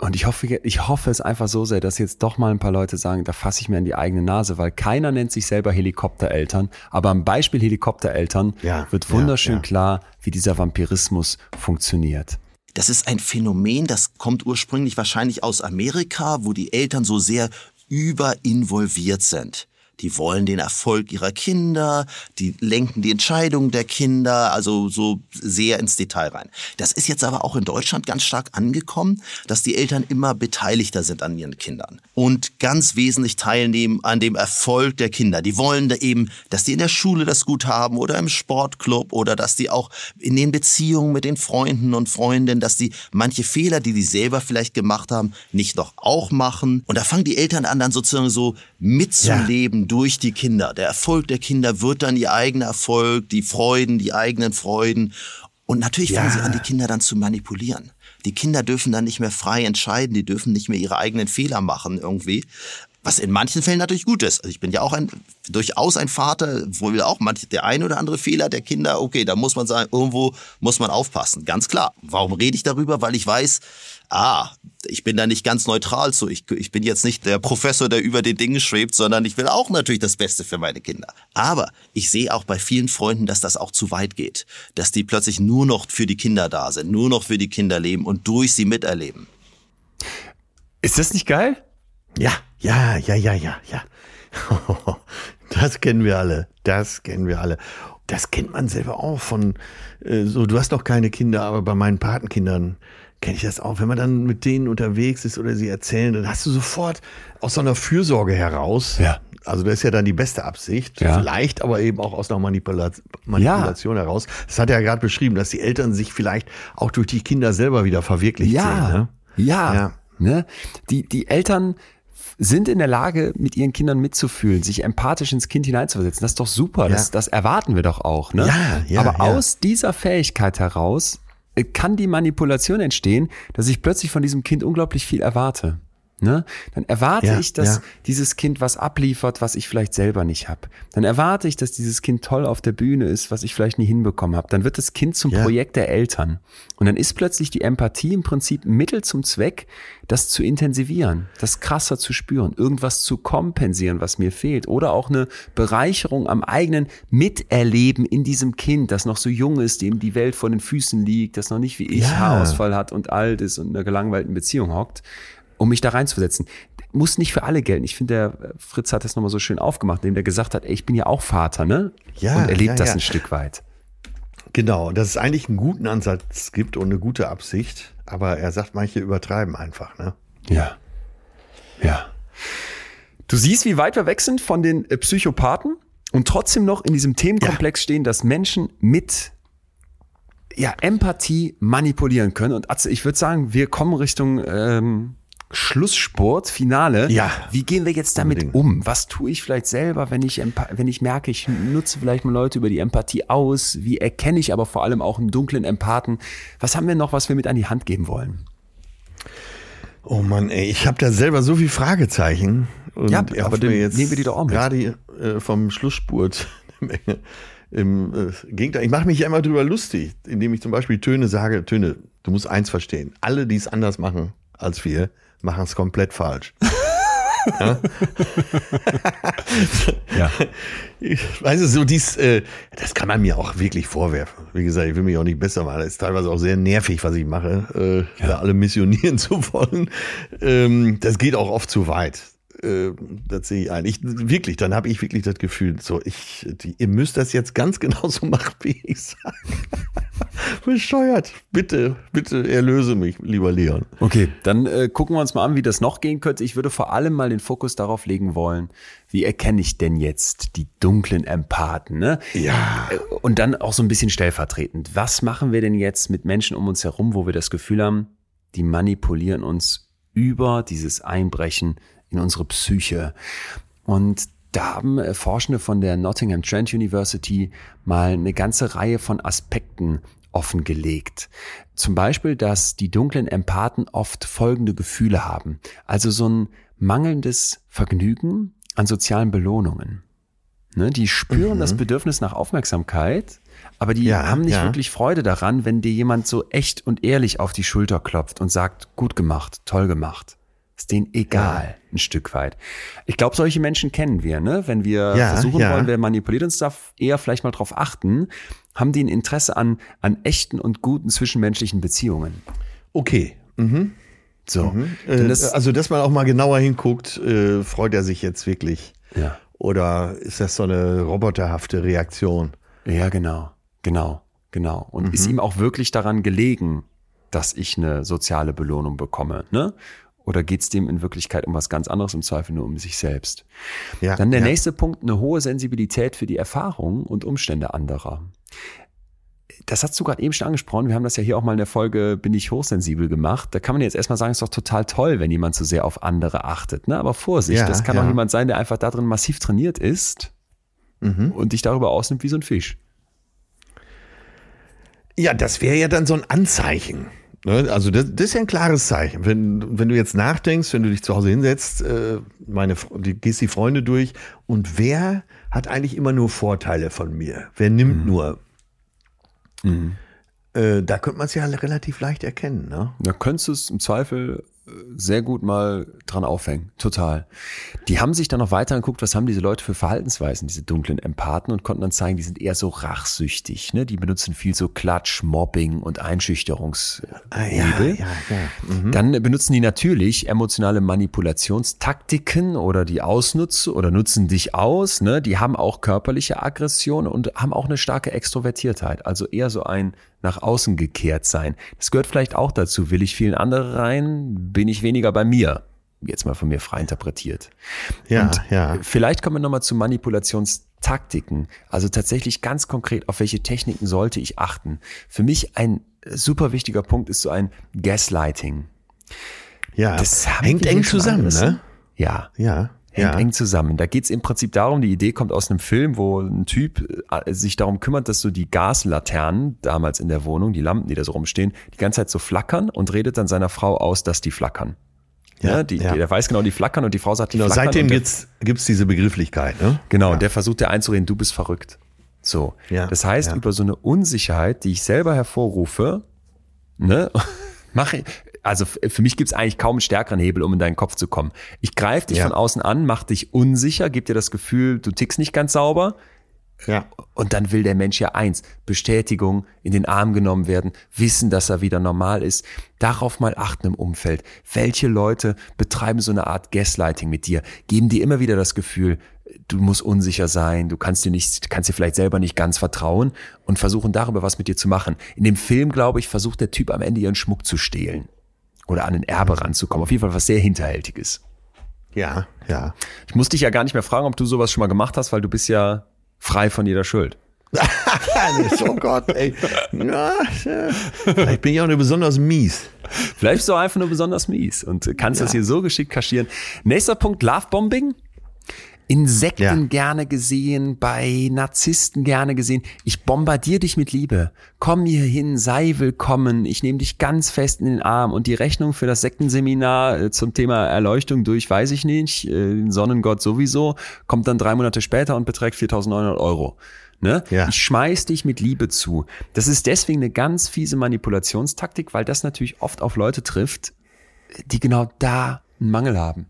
und ich hoffe, ich hoffe es einfach so sehr, dass jetzt doch mal ein paar Leute sagen, da fasse ich mir in die eigene Nase, weil keiner nennt sich selber Helikoptereltern. Aber am Beispiel Helikoptereltern Ja, wird ja, wunderschön ja. klar, wie dieser Vampirismus funktioniert. Das ist ein Phänomen, das kommt ursprünglich wahrscheinlich aus Amerika, wo die Eltern so sehr überinvolviert sind. Die wollen den Erfolg ihrer Kinder, die lenken die Entscheidungen der Kinder, also so sehr ins Detail rein. Das ist jetzt aber auch in Deutschland ganz stark angekommen, dass die Eltern immer beteiligter sind an ihren Kindern und ganz wesentlich teilnehmen an dem Erfolg der Kinder. Die wollen da eben, dass die in der Schule das gut haben oder im Sportclub oder dass die auch in den Beziehungen mit den Freunden und Freundinnen, dass die manche Fehler, die die selber vielleicht gemacht haben, nicht noch auch machen. Und da fangen die Eltern an, dann sozusagen so mitzuleben durch die Kinder. Der Erfolg der Kinder wird dann ihr eigener Erfolg, die Freuden, die eigenen Freuden. Und natürlich fangen sie an, die Kinder dann zu manipulieren. Die Kinder dürfen dann nicht mehr frei entscheiden, die dürfen nicht mehr ihre eigenen Fehler machen irgendwie. Was in manchen Fällen natürlich gut ist. Also ich bin ja auch ein, durchaus ein Vater, wo wir auch manch, der ein oder andere Fehler der Kinder, okay, da muss man sagen, irgendwo muss man aufpassen. Ganz klar. Warum rede ich darüber? Weil ich weiß, ah, ich bin da nicht ganz neutral zu. Ich, ich bin jetzt nicht der Professor, der über den Dingen schwebt, sondern ich will auch natürlich das Beste für meine Kinder. Aber ich sehe auch bei vielen Freunden, dass das auch zu weit geht. Dass die plötzlich nur noch für die Kinder da sind, nur noch für die Kinder leben und durch sie miterleben. Ist das nicht geil? Ja, ja, ja, ja, ja, ja. Das kennen wir alle. Das kennen wir alle. Das kennt man selber auch von äh, so, du hast doch keine Kinder, aber bei meinen Patenkindern kenne ich das auch. Wenn man dann mit denen unterwegs ist oder sie erzählen, dann hast du sofort aus so einer Fürsorge heraus. Ja. Also das ist ja dann die beste Absicht. Ja. Vielleicht aber eben auch aus einer Manipula Manipulation heraus. Das hat er ja gerade beschrieben, dass die Eltern sich vielleicht auch durch die Kinder selber wieder verwirklicht Ja. sehen. Ne? Ja. Ja. Ne? Die, die Eltern sind in der Lage, mit ihren Kindern mitzufühlen, sich empathisch ins Kind hineinzuversetzen. Das ist doch super. Ja. Das, das erwarten wir doch auch. Ne? Ja, ja, Aber ja. aus dieser Fähigkeit heraus kann die Manipulation entstehen, dass ich plötzlich von diesem Kind unglaublich viel erwarte. Ne? Dann erwarte Ja, ich, dass ja. dieses Kind was abliefert, was ich vielleicht selber nicht habe. Dann erwarte ich, dass dieses Kind toll auf der Bühne ist, was ich vielleicht nie hinbekommen habe. Dann wird das Kind zum Ja. Projekt der Eltern. Und dann ist plötzlich die Empathie im Prinzip ein Mittel zum Zweck, das zu intensivieren, das krasser zu spüren, irgendwas zu kompensieren, was mir fehlt. Oder auch eine Bereicherung am eigenen Miterleben in diesem Kind, das noch so jung ist, dem die Welt vor den Füßen liegt, das noch nicht wie ich. Haarausfall hat und alt ist und in einer gelangweilten Beziehung hockt um mich da reinzuversetzen. Muss nicht für alle gelten. Ich finde, der äh, Fritz hat das nochmal so schön aufgemacht, indem der gesagt hat, ey, ich bin ja auch Vater, ne? Ja, und erlebt ja, das ja. ein Stück weit. Genau, dass es eigentlich einen guten Ansatz gibt und eine gute Absicht, aber er sagt, manche übertreiben einfach, ne? Ja. Ja. Du siehst, wie weit wir weg sind von den äh, Psychopathen und trotzdem noch in diesem Themenkomplex stehen, dass Menschen mit ja, Empathie manipulieren können. Und Atze, ich würde sagen, wir kommen Richtung ähm, Schlusssport, Finale. Ja. Wie gehen wir jetzt damit Unbedingt. um? Was tue ich vielleicht selber, wenn ich, wenn ich merke, ich nutze vielleicht mal Leute über die Empathie aus? Wie erkenne ich aber vor allem auch einen dunklen Empathen? Was haben wir noch, was wir mit an die Hand geben wollen? Oh Mann, ey, ich habe da selber so viel Fragezeichen. Und Ja, aber dann jetzt nehmen wir die doch auch mit. Gerade äh, vom Schlussspurt im äh, Gegenteil. Ich mache mich ja immer drüber lustig, indem ich zum Beispiel Töne sage, Töne, du musst eins verstehen. Alle, die es anders machen als wir, machen es komplett falsch. Ja. Ich weiß es so, dies, äh, das kann man mir auch wirklich vorwerfen. Wie gesagt, ich will mich auch nicht besser machen. Das ist teilweise auch sehr nervig, was ich mache, äh, da alle missionieren zu wollen. Ähm, das geht auch oft zu weit. Äh, das sehe ich ein. Ich, wirklich, dann habe ich wirklich das Gefühl, so, ich, die, ihr müsst das jetzt ganz genauso machen, wie ich sage. Bescheuert. Bitte, bitte erlöse mich, lieber Leon. Okay, dann äh, gucken wir uns mal an, wie das noch gehen könnte. Ich würde vor allem mal den Fokus darauf legen wollen, wie erkenne ich denn jetzt die dunklen Empathen? Ne? Ja. Äh, Und dann auch so ein bisschen stellvertretend. Was machen wir denn jetzt mit Menschen um uns herum, wo wir das Gefühl haben, die manipulieren uns über dieses Einbrechen in unsere Psyche? Und da haben äh, Forschende von der Nottingham Trent University mal eine ganze Reihe von Aspekten offengelegt. Zum Beispiel, dass die dunklen Empathen oft folgende Gefühle haben. Also so ein mangelndes Vergnügen an sozialen Belohnungen. Ne, die spüren das Bedürfnis nach Aufmerksamkeit, aber die Ja, haben nicht ja. wirklich Freude daran, wenn dir jemand so echt und ehrlich auf die Schulter klopft und sagt, gut gemacht, toll gemacht. Ist denen egal, ein Stück weit. Ich glaube, solche Menschen kennen wir, ne? Wenn wir Ja, versuchen ja. wollen, wer manipuliert uns, darf eher vielleicht mal drauf achten, haben die ein Interesse an, an echten und guten zwischenmenschlichen Beziehungen. Okay. So. Äh, Denn das, also, dass man auch mal genauer hinguckt, äh, freut er sich jetzt wirklich? ja. Oder ist das so eine roboterhafte Reaktion? Ja, genau, genau, genau. Und ist ihm auch wirklich daran gelegen, dass ich eine soziale Belohnung bekomme, ne? Oder geht's dem in Wirklichkeit um was ganz anderes, im Zweifel nur um sich selbst? Ja, Dann der ja. nächste Punkt, eine hohe Sensibilität für die Erfahrungen und Umstände anderer. Das hast du gerade eben schon angesprochen. Wir haben das ja hier auch mal in der Folge Bin ich hochsensibel gemacht. Da kann man jetzt erstmal sagen, ist doch total toll, wenn jemand so sehr auf andere achtet. Ne? Aber Vorsicht, Ja, das kann auch jemand sein, der einfach darin massiv trainiert ist Mhm. und dich darüber ausnimmt wie so ein Fisch. Ja, das wäre ja dann so ein Anzeichen. Ne? Also das, das ist ja ein klares Zeichen. Wenn, wenn du jetzt nachdenkst, wenn du dich zu Hause hinsetzt, äh, meine, die, gehst die Freunde durch und wer hat eigentlich immer nur Vorteile von mir? Wer nimmt nur? Äh, da könnte man es ja relativ leicht erkennen. Ne? Da könntest du es im Zweifel sehr gut mal dran aufhängen. Total. Die haben sich dann noch weiter angeguckt, was haben diese Leute für Verhaltensweisen, diese dunklen Empathen, und konnten dann zeigen, die sind eher so rachsüchtig. Ne? Die benutzen viel so Klatsch, Mobbing und Einschüchterungshebel. Ah, ja, ja, ja. Dann benutzen die natürlich emotionale Manipulationstaktiken oder die ausnutzen oder nutzen dich aus. Ne? Die haben auch körperliche Aggression und haben auch eine starke Extrovertiertheit. Also eher so ein nach außen gekehrt sein. Das gehört vielleicht auch dazu. Will ich vielen andere rein? Bin ich weniger bei mir? Jetzt mal von mir frei interpretiert. Ja, Und ja. Vielleicht kommen wir nochmal zu Manipulationstaktiken. Also tatsächlich ganz konkret, auf welche Techniken sollte ich achten? Für mich ein super wichtiger Punkt ist so ein Gaslighting. Ja, Das hängt eng zusammen, ne? Ja. Ja, ja. eng zusammen. Da geht's im Prinzip darum, die Idee kommt aus einem Film, wo ein Typ äh, sich darum kümmert, dass so die Gaslaternen damals in der Wohnung, die Lampen, die da so rumstehen, die ganze Zeit so flackern und redet dann seiner Frau aus, dass die flackern. Ja, Ja, die, ja. Der weiß genau, die flackern und die Frau sagt, die Genau, flackern. seitdem gibt's gibt's diese Begrifflichkeit, ne? Genau, und der versucht der einzureden, du bist verrückt. So. Ja, das heißt, ja. über so eine Unsicherheit, die ich selber hervorrufe, ne, mache ich, also für mich gibt's eigentlich kaum einen stärkeren Hebel, um in deinen Kopf zu kommen. Ich greife dich Ja. von außen an, mach dich unsicher, gib dir das Gefühl, du tickst nicht ganz sauber. Ja. Und dann will der Mensch ja eins, Bestätigung, in den Arm genommen werden, wissen, dass er wieder normal ist. Darauf mal achten im Umfeld. Welche Leute betreiben so eine Art Gaslighting mit dir? Geben dir immer wieder das Gefühl, du musst unsicher sein, du kannst dir nicht, kannst dir vielleicht selber nicht ganz vertrauen und versuchen darüber was mit dir zu machen. In dem Film, glaube ich, versucht der Typ am Ende ihren Schmuck zu stehlen. Oder an ein Erbe ranzukommen. Auf jeden Fall was sehr Hinterhältiges. Ja, ja. Ich muss dich ja gar nicht mehr fragen, ob du sowas schon mal gemacht hast, weil du bist ja frei von jeder Schuld. oh Gott, ey. Ja, ja. Vielleicht bin ich auch nur besonders mies. Vielleicht bist du einfach nur besonders mies und kannst das hier so geschickt kaschieren. Nächster Punkt, Lovebombing. Insekten Ja. gerne gesehen, bei Narzissten gerne gesehen. Ich bombardiere dich mit Liebe. Komm hier hin, sei willkommen. Ich nehme dich ganz fest in den Arm. Und die Rechnung für das Sektenseminar äh, zum Thema Erleuchtung durch, weiß ich nicht, äh, den Sonnengott sowieso, kommt dann drei Monate später und beträgt 4.900 Euro. Ne? Ja. Ich schmeiß dich mit Liebe zu. Das ist deswegen eine ganz fiese Manipulationstaktik, weil das natürlich oft auf Leute trifft, die genau da einen Mangel haben.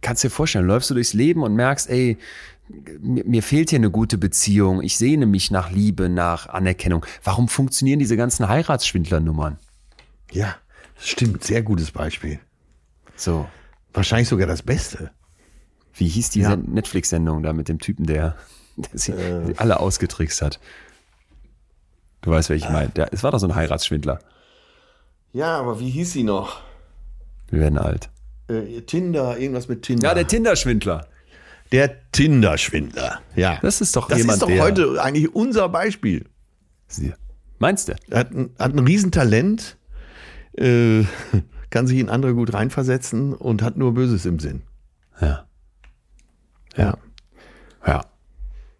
Kannst dir vorstellen, läufst du durchs Leben und merkst, ey, mir, fehlt hier eine gute Beziehung, ich sehne mich nach Liebe, nach Anerkennung. Warum funktionieren diese ganzen Heiratsschwindlernummern? Ja, stimmt. Sehr gutes Beispiel. So, Wahrscheinlich sogar das Beste. wie hieß die Ja. Sen- Netflix-Sendung da mit dem Typen, der, der sie die alle ausgetrickst hat? Du weißt, wer ich meine. Der- Es war doch so ein Heiratsschwindler. Ja, aber wie hieß sie noch? Wir werden alt. Äh, Tinder, irgendwas mit Tinder. Ja, der Tinder-Schwindler. der Tinder-Schwindler. Ja. Das ist doch das jemand, ist doch heute eigentlich unser Beispiel. Sie- Meinst du? Er hat ein, hat ein Riesentalent, äh, kann sich in andere gut reinversetzen und hat nur Böses im Sinn. Ja. Ja. Ja.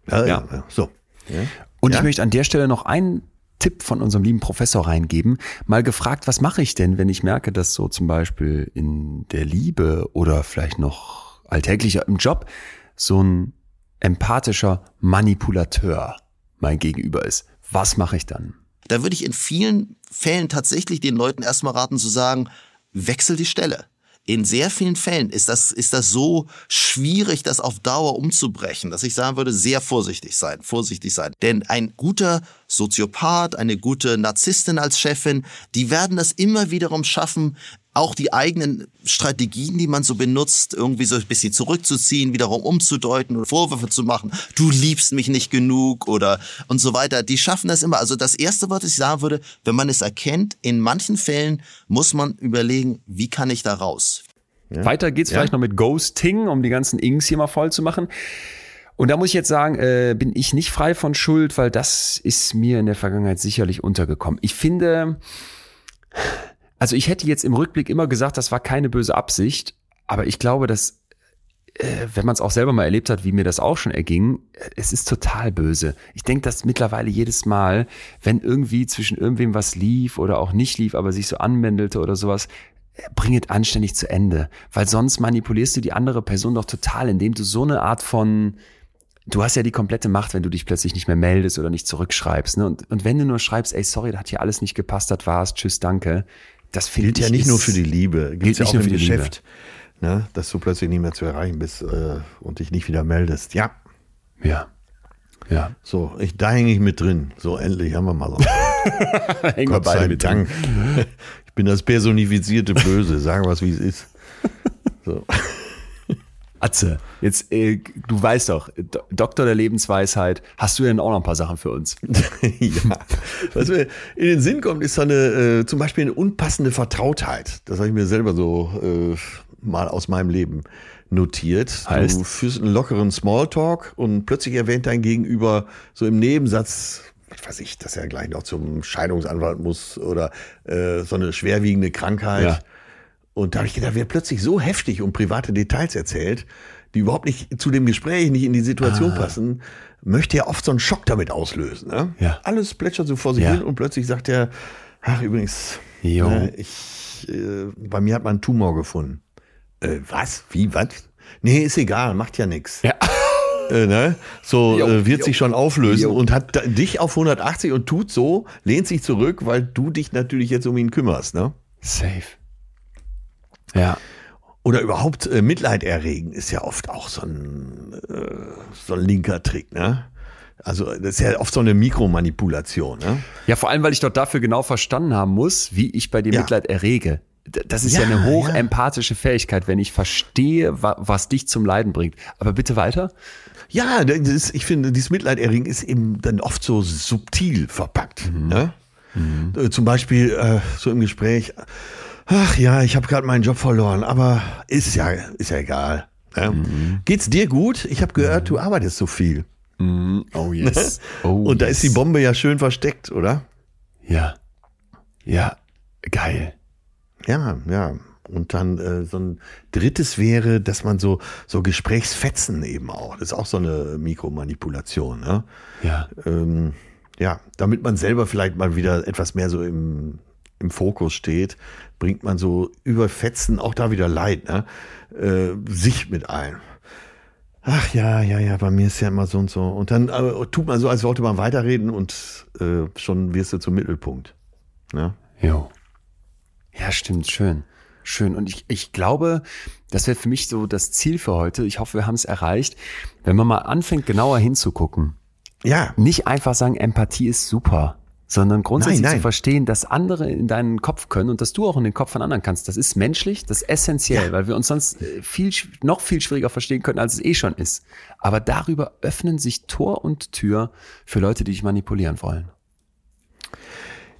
Ja. Ja. So. Ja. Und ich möchte an der Stelle noch einen Tipp von unserem lieben Professor reingeben. Mal gefragt, was mache ich denn, wenn ich merke, dass so zum Beispiel in der Liebe oder vielleicht noch alltäglicher im Job so ein empathischer Manipulateur mein Gegenüber ist. Was mache ich dann? Da würde ich in vielen Fällen tatsächlich den Leuten erstmal raten zu sagen, wechsel die Stelle. In sehr vielen Fällen ist das, ist das so schwierig, das auf Dauer umzubrechen, dass ich sagen würde, sehr vorsichtig sein, vorsichtig sein. Denn ein guter Soziopath, eine gute Narzisstin als Chefin, die werden das immer wiederum schaffen, auch die eigenen Strategien, die man so benutzt, irgendwie so ein bisschen zurückzuziehen, wiederum umzudeuten oder Vorwürfe zu machen. Du liebst mich nicht genug oder und so weiter. Die schaffen das immer. Also das erste, was ich sagen würde, wenn man es erkennt, in manchen Fällen muss man überlegen, wie kann ich da raus? Weiter geht's vielleicht noch mit Ghosting, um die ganzen Inks hier mal voll zu machen. Und da muss ich jetzt sagen, äh, bin ich nicht frei von Schuld, weil das ist mir in der Vergangenheit sicherlich untergekommen. Ich finde, also ich hätte jetzt im Rückblick immer gesagt, das war keine böse Absicht, aber ich glaube, dass äh, wenn man es auch selber mal erlebt hat, wie mir das auch schon erging, äh, es ist total böse. Ich denke, dass mittlerweile jedes Mal, wenn irgendwie zwischen irgendwem was lief oder auch nicht lief, aber sich so anmändelte oder sowas, äh, bring es anständig zu Ende. Weil sonst manipulierst du die andere Person doch total, indem du so eine Art von Du hast ja die komplette Macht, wenn du dich plötzlich nicht mehr meldest oder nicht zurückschreibst. Ne? Und, und wenn du nur schreibst, ey, sorry, da hat hier alles nicht gepasst, das war's, tschüss, danke. Das finde Gilt ja nicht nur für die Liebe, gilt, ja auch nur im für die Liebe. Geschäft. Ne, dass du plötzlich nicht mehr zu erreichen bist äh, und dich nicht wieder meldest. Ja, Ja. Ja. so, ich, da hänge ich mit drin. So, endlich haben wir mal so. Gott sei Dank. Ich bin das personifizierte Böse, sagen wir es, wie es ist. So. Atze, jetzt, äh, du weißt doch, Do Doktor der Lebensweisheit, hast du denn auch noch ein paar Sachen für uns? ja. Was mir in den Sinn kommt, ist so eine, äh, zum Beispiel eine unpassende Vertrautheit. Das habe ich mir selber so äh, mal aus meinem Leben notiert. Heißt? Du führst einen lockeren Smalltalk und plötzlich erwähnt dein Gegenüber so im Nebensatz, was weiß ich, dass er gleich noch zum Scheidungsanwalt muss oder äh, so eine schwerwiegende Krankheit. Ja. Und da habe ich gedacht, wird plötzlich so heftig und private Details erzählt, die überhaupt nicht zu dem Gespräch, nicht in die Situation passen, möchte ja oft so einen Schock damit auslösen. Ne? Ja. Alles plätschert so vor sich Ja. hin und plötzlich sagt er, ach übrigens, ne, ich, äh, bei mir hat man einen Tumor gefunden. Äh, was? Wie? Was? Nee, ist egal, macht ja nichts. Ja. Äh, ne? So Jo, äh, wird jo. sich schon auflösen Jo. und hat dich auf 180 und tut so, lehnt sich zurück, weil du dich natürlich jetzt um ihn kümmerst. Ne? Safe. Ja. Oder überhaupt äh, Mitleid erregen ist ja oft auch so ein, äh, so ein linker Trick. Ne? Also das ist ja oft so eine Mikromanipulation. Ne? Ja, vor allem, weil ich dort dafür genau verstanden haben muss, wie ich bei dir Ja. Mitleid errege. Das ist ja, Ja, eine ja. hochempathische Fähigkeit, wenn ich verstehe, wa was dich zum Leiden bringt. Aber bitte weiter. Ja, ist, ich finde, dieses Mitleid erregen ist eben dann oft so subtil verpackt. Ne? Äh, Zum Beispiel äh, so im Gespräch, ach ja, ich habe gerade meinen Job verloren, aber ist ja, ist ja egal. Ne? Geht's dir gut? Ich habe gehört, du arbeitest so viel. Oh yes. Oh, Und da ist die Bombe ja schön versteckt, oder? Ja. Ja. Geil. Ja, ja. Und dann äh, so ein drittes wäre, dass man so, so Gesprächsfetzen eben auch. Das ist auch so eine Mikromanipulation. Ne? Ja. ähm, ja, damit man selber vielleicht mal wieder etwas mehr so im, im Fokus steht, bringt man so über Fetzen auch da wieder Leid, ne? äh, sich mit ein. Ach ja, ja, ja, bei mir ist ja immer so und so. Und dann äh, tut man so, als wollte man weiterreden und äh, schon wirst du zum Mittelpunkt. Ne? Jo. Ja, stimmt, schön. Schön. Und ich, ich glaube, das wäre für mich so das Ziel für heute. Ich hoffe, wir haben es erreicht. Wenn man mal anfängt, genauer hinzugucken. Ja, Nicht einfach sagen, Empathie ist super, sondern grundsätzlich Nein, nein. zu verstehen, dass andere in deinen Kopf können und dass du auch in den Kopf von anderen kannst. Das ist menschlich, das ist essentiell, weil wir uns sonst äh, viel, noch viel schwieriger verstehen können, als es eh schon ist. Aber darüber öffnen sich Tor und Tür für Leute, die dich manipulieren wollen.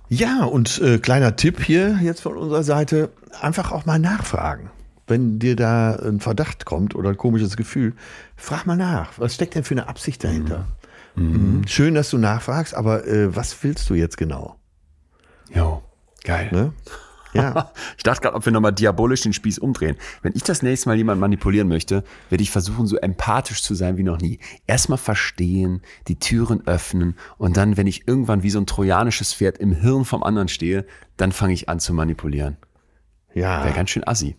Ja, und äh, kleiner Tipp hier jetzt von unserer Seite, einfach auch mal nachfragen. Wenn dir da ein Verdacht kommt oder ein komisches Gefühl, frag mal nach. Was steckt denn für eine Absicht dahinter? Mhm. Schön, dass du nachfragst, aber äh, was willst du jetzt genau? Jo, geil. Ne? Ja, Ich dachte gerade, ob wir nochmal diabolisch den Spieß umdrehen. Wenn ich das nächste Mal jemanden manipulieren möchte, werde ich versuchen, so empathisch zu sein wie noch nie. Erstmal verstehen, die Türen öffnen und dann, wenn ich irgendwann wie so ein trojanisches Pferd im Hirn vom anderen stehe, dann fange ich an zu manipulieren. Wäre ja. ganz schön assi.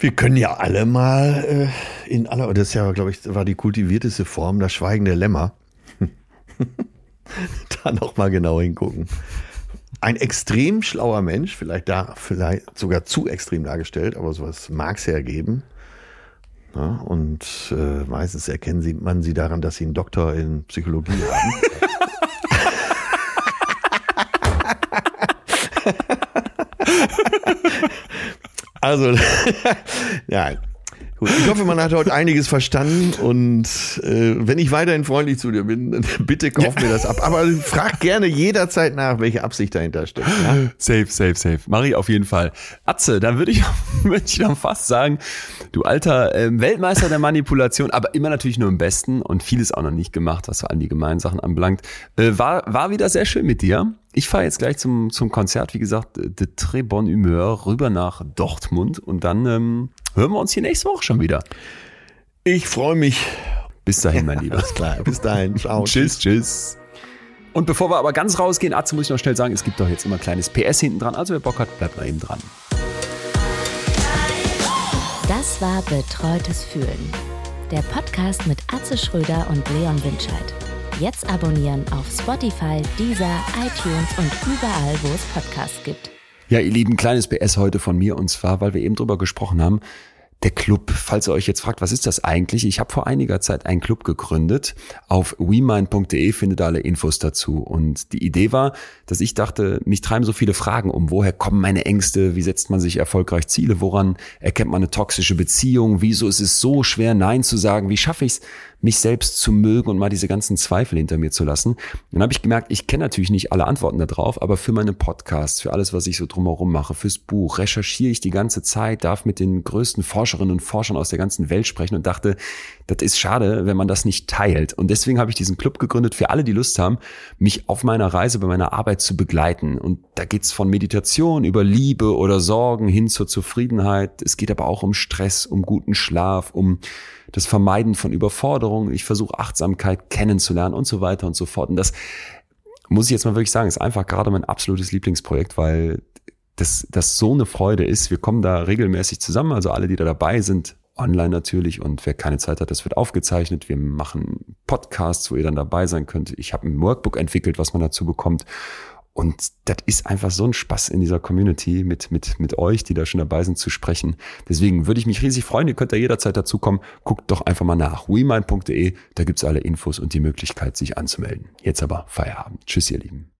Wir können ja alle mal äh, in aller, das ist ja, glaube ich, war die kultivierteste Form, das schweigende Lämmer. da noch mal genau hingucken. Ein extrem schlauer Mensch, vielleicht da, vielleicht sogar zu extrem dargestellt, aber sowas mag es ja geben. Ja, und äh, meistens erkennen sie, man sie daran, dass sie einen Doktor in Psychologie haben. Also, ja. Gut, ich hoffe, man hat heute einiges verstanden und äh, wenn ich weiterhin freundlich zu dir bin, bitte kauf mir das ab. Aber frag gerne jederzeit nach, welche Absicht dahinter steckt. Ja? Safe, safe, safe. Mach ich auf jeden Fall. Atze, dann würde ich, würde ich dann fast sagen, du alter ähm, Weltmeister der Manipulation, aber immer natürlich nur im Besten und vieles auch noch nicht gemacht, was vor allem die gemeinen Sachen anbelangt. Äh, war, war wieder sehr schön mit dir. Ich fahre jetzt gleich zum, zum Konzert, wie gesagt, de très bonne Humeur, rüber nach Dortmund und dann ähm, hören wir uns hier nächste Woche schon wieder. Ich freue mich. Bis dahin, mein Lieber. Alles klar. Bis dahin. Ciao. Tschüss, tschüss. Und bevor wir aber ganz rausgehen, Atze, muss ich noch schnell sagen, es gibt doch jetzt immer ein kleines PS hinten dran. Also wer Bock hat, bleibt mal eben dran. Das war Betreutes Fühlen. Der Podcast mit Atze Schröder und Leon Winscheid. Jetzt abonnieren auf Spotify, Deezer, iTunes und überall, wo es Podcasts gibt. Ja, ihr Lieben, kleines PS heute von mir und zwar, weil wir eben drüber gesprochen haben. Der Club, falls ihr euch jetzt fragt, was ist das eigentlich? Ich habe vor einiger Zeit einen Club gegründet. Auf wemind.de findet ihr alle Infos dazu. Und die Idee war, dass ich dachte, mich treiben so viele Fragen um. Woher kommen meine Ängste? Wie setzt man sich erfolgreich Ziele? Woran erkennt man eine toxische Beziehung? Wieso ist es so schwer, Nein zu sagen? Wie schaffe ich es, mich selbst zu mögen und mal diese ganzen Zweifel hinter mir zu lassen? Dann habe ich gemerkt, ich kenne natürlich nicht alle Antworten darauf, aber für meine Podcasts, für alles, was ich so drumherum mache, fürs Buch, recherchiere ich die ganze Zeit, darf mit den größten Forscherinnen und Forschern aus der ganzen Welt sprechen und dachte, das ist schade, wenn man das nicht teilt. Und deswegen habe ich diesen Club gegründet für alle, die Lust haben, mich auf meiner Reise bei meiner Arbeit zu begleiten. Und da geht's von Meditation über Liebe oder Sorgen hin zur Zufriedenheit. Es geht aber auch um Stress, um guten Schlaf, um das Vermeiden von Überforderungen. Ich versuche Achtsamkeit kennenzulernen und so weiter und so fort. Und das muss ich jetzt mal wirklich sagen, ist einfach gerade mein absolutes Lieblingsprojekt, weil das, das so eine Freude ist. Wir kommen da regelmäßig zusammen, also alle, die da dabei sind, online natürlich und wer keine Zeit hat, das wird aufgezeichnet. Wir machen Podcasts, wo ihr dann dabei sein könnt. Ich habe ein Workbook entwickelt, was man dazu bekommt. Und das ist einfach so ein Spaß in dieser Community mit, mit, mit euch, die da schon dabei sind, zu sprechen. Deswegen würde ich mich riesig freuen. Ihr könnt da jederzeit dazukommen. Guckt doch einfach mal nach. wemind.de. Da gibt's alle Infos und die Möglichkeit, sich anzumelden. Jetzt aber Feierabend. Tschüss, ihr Lieben.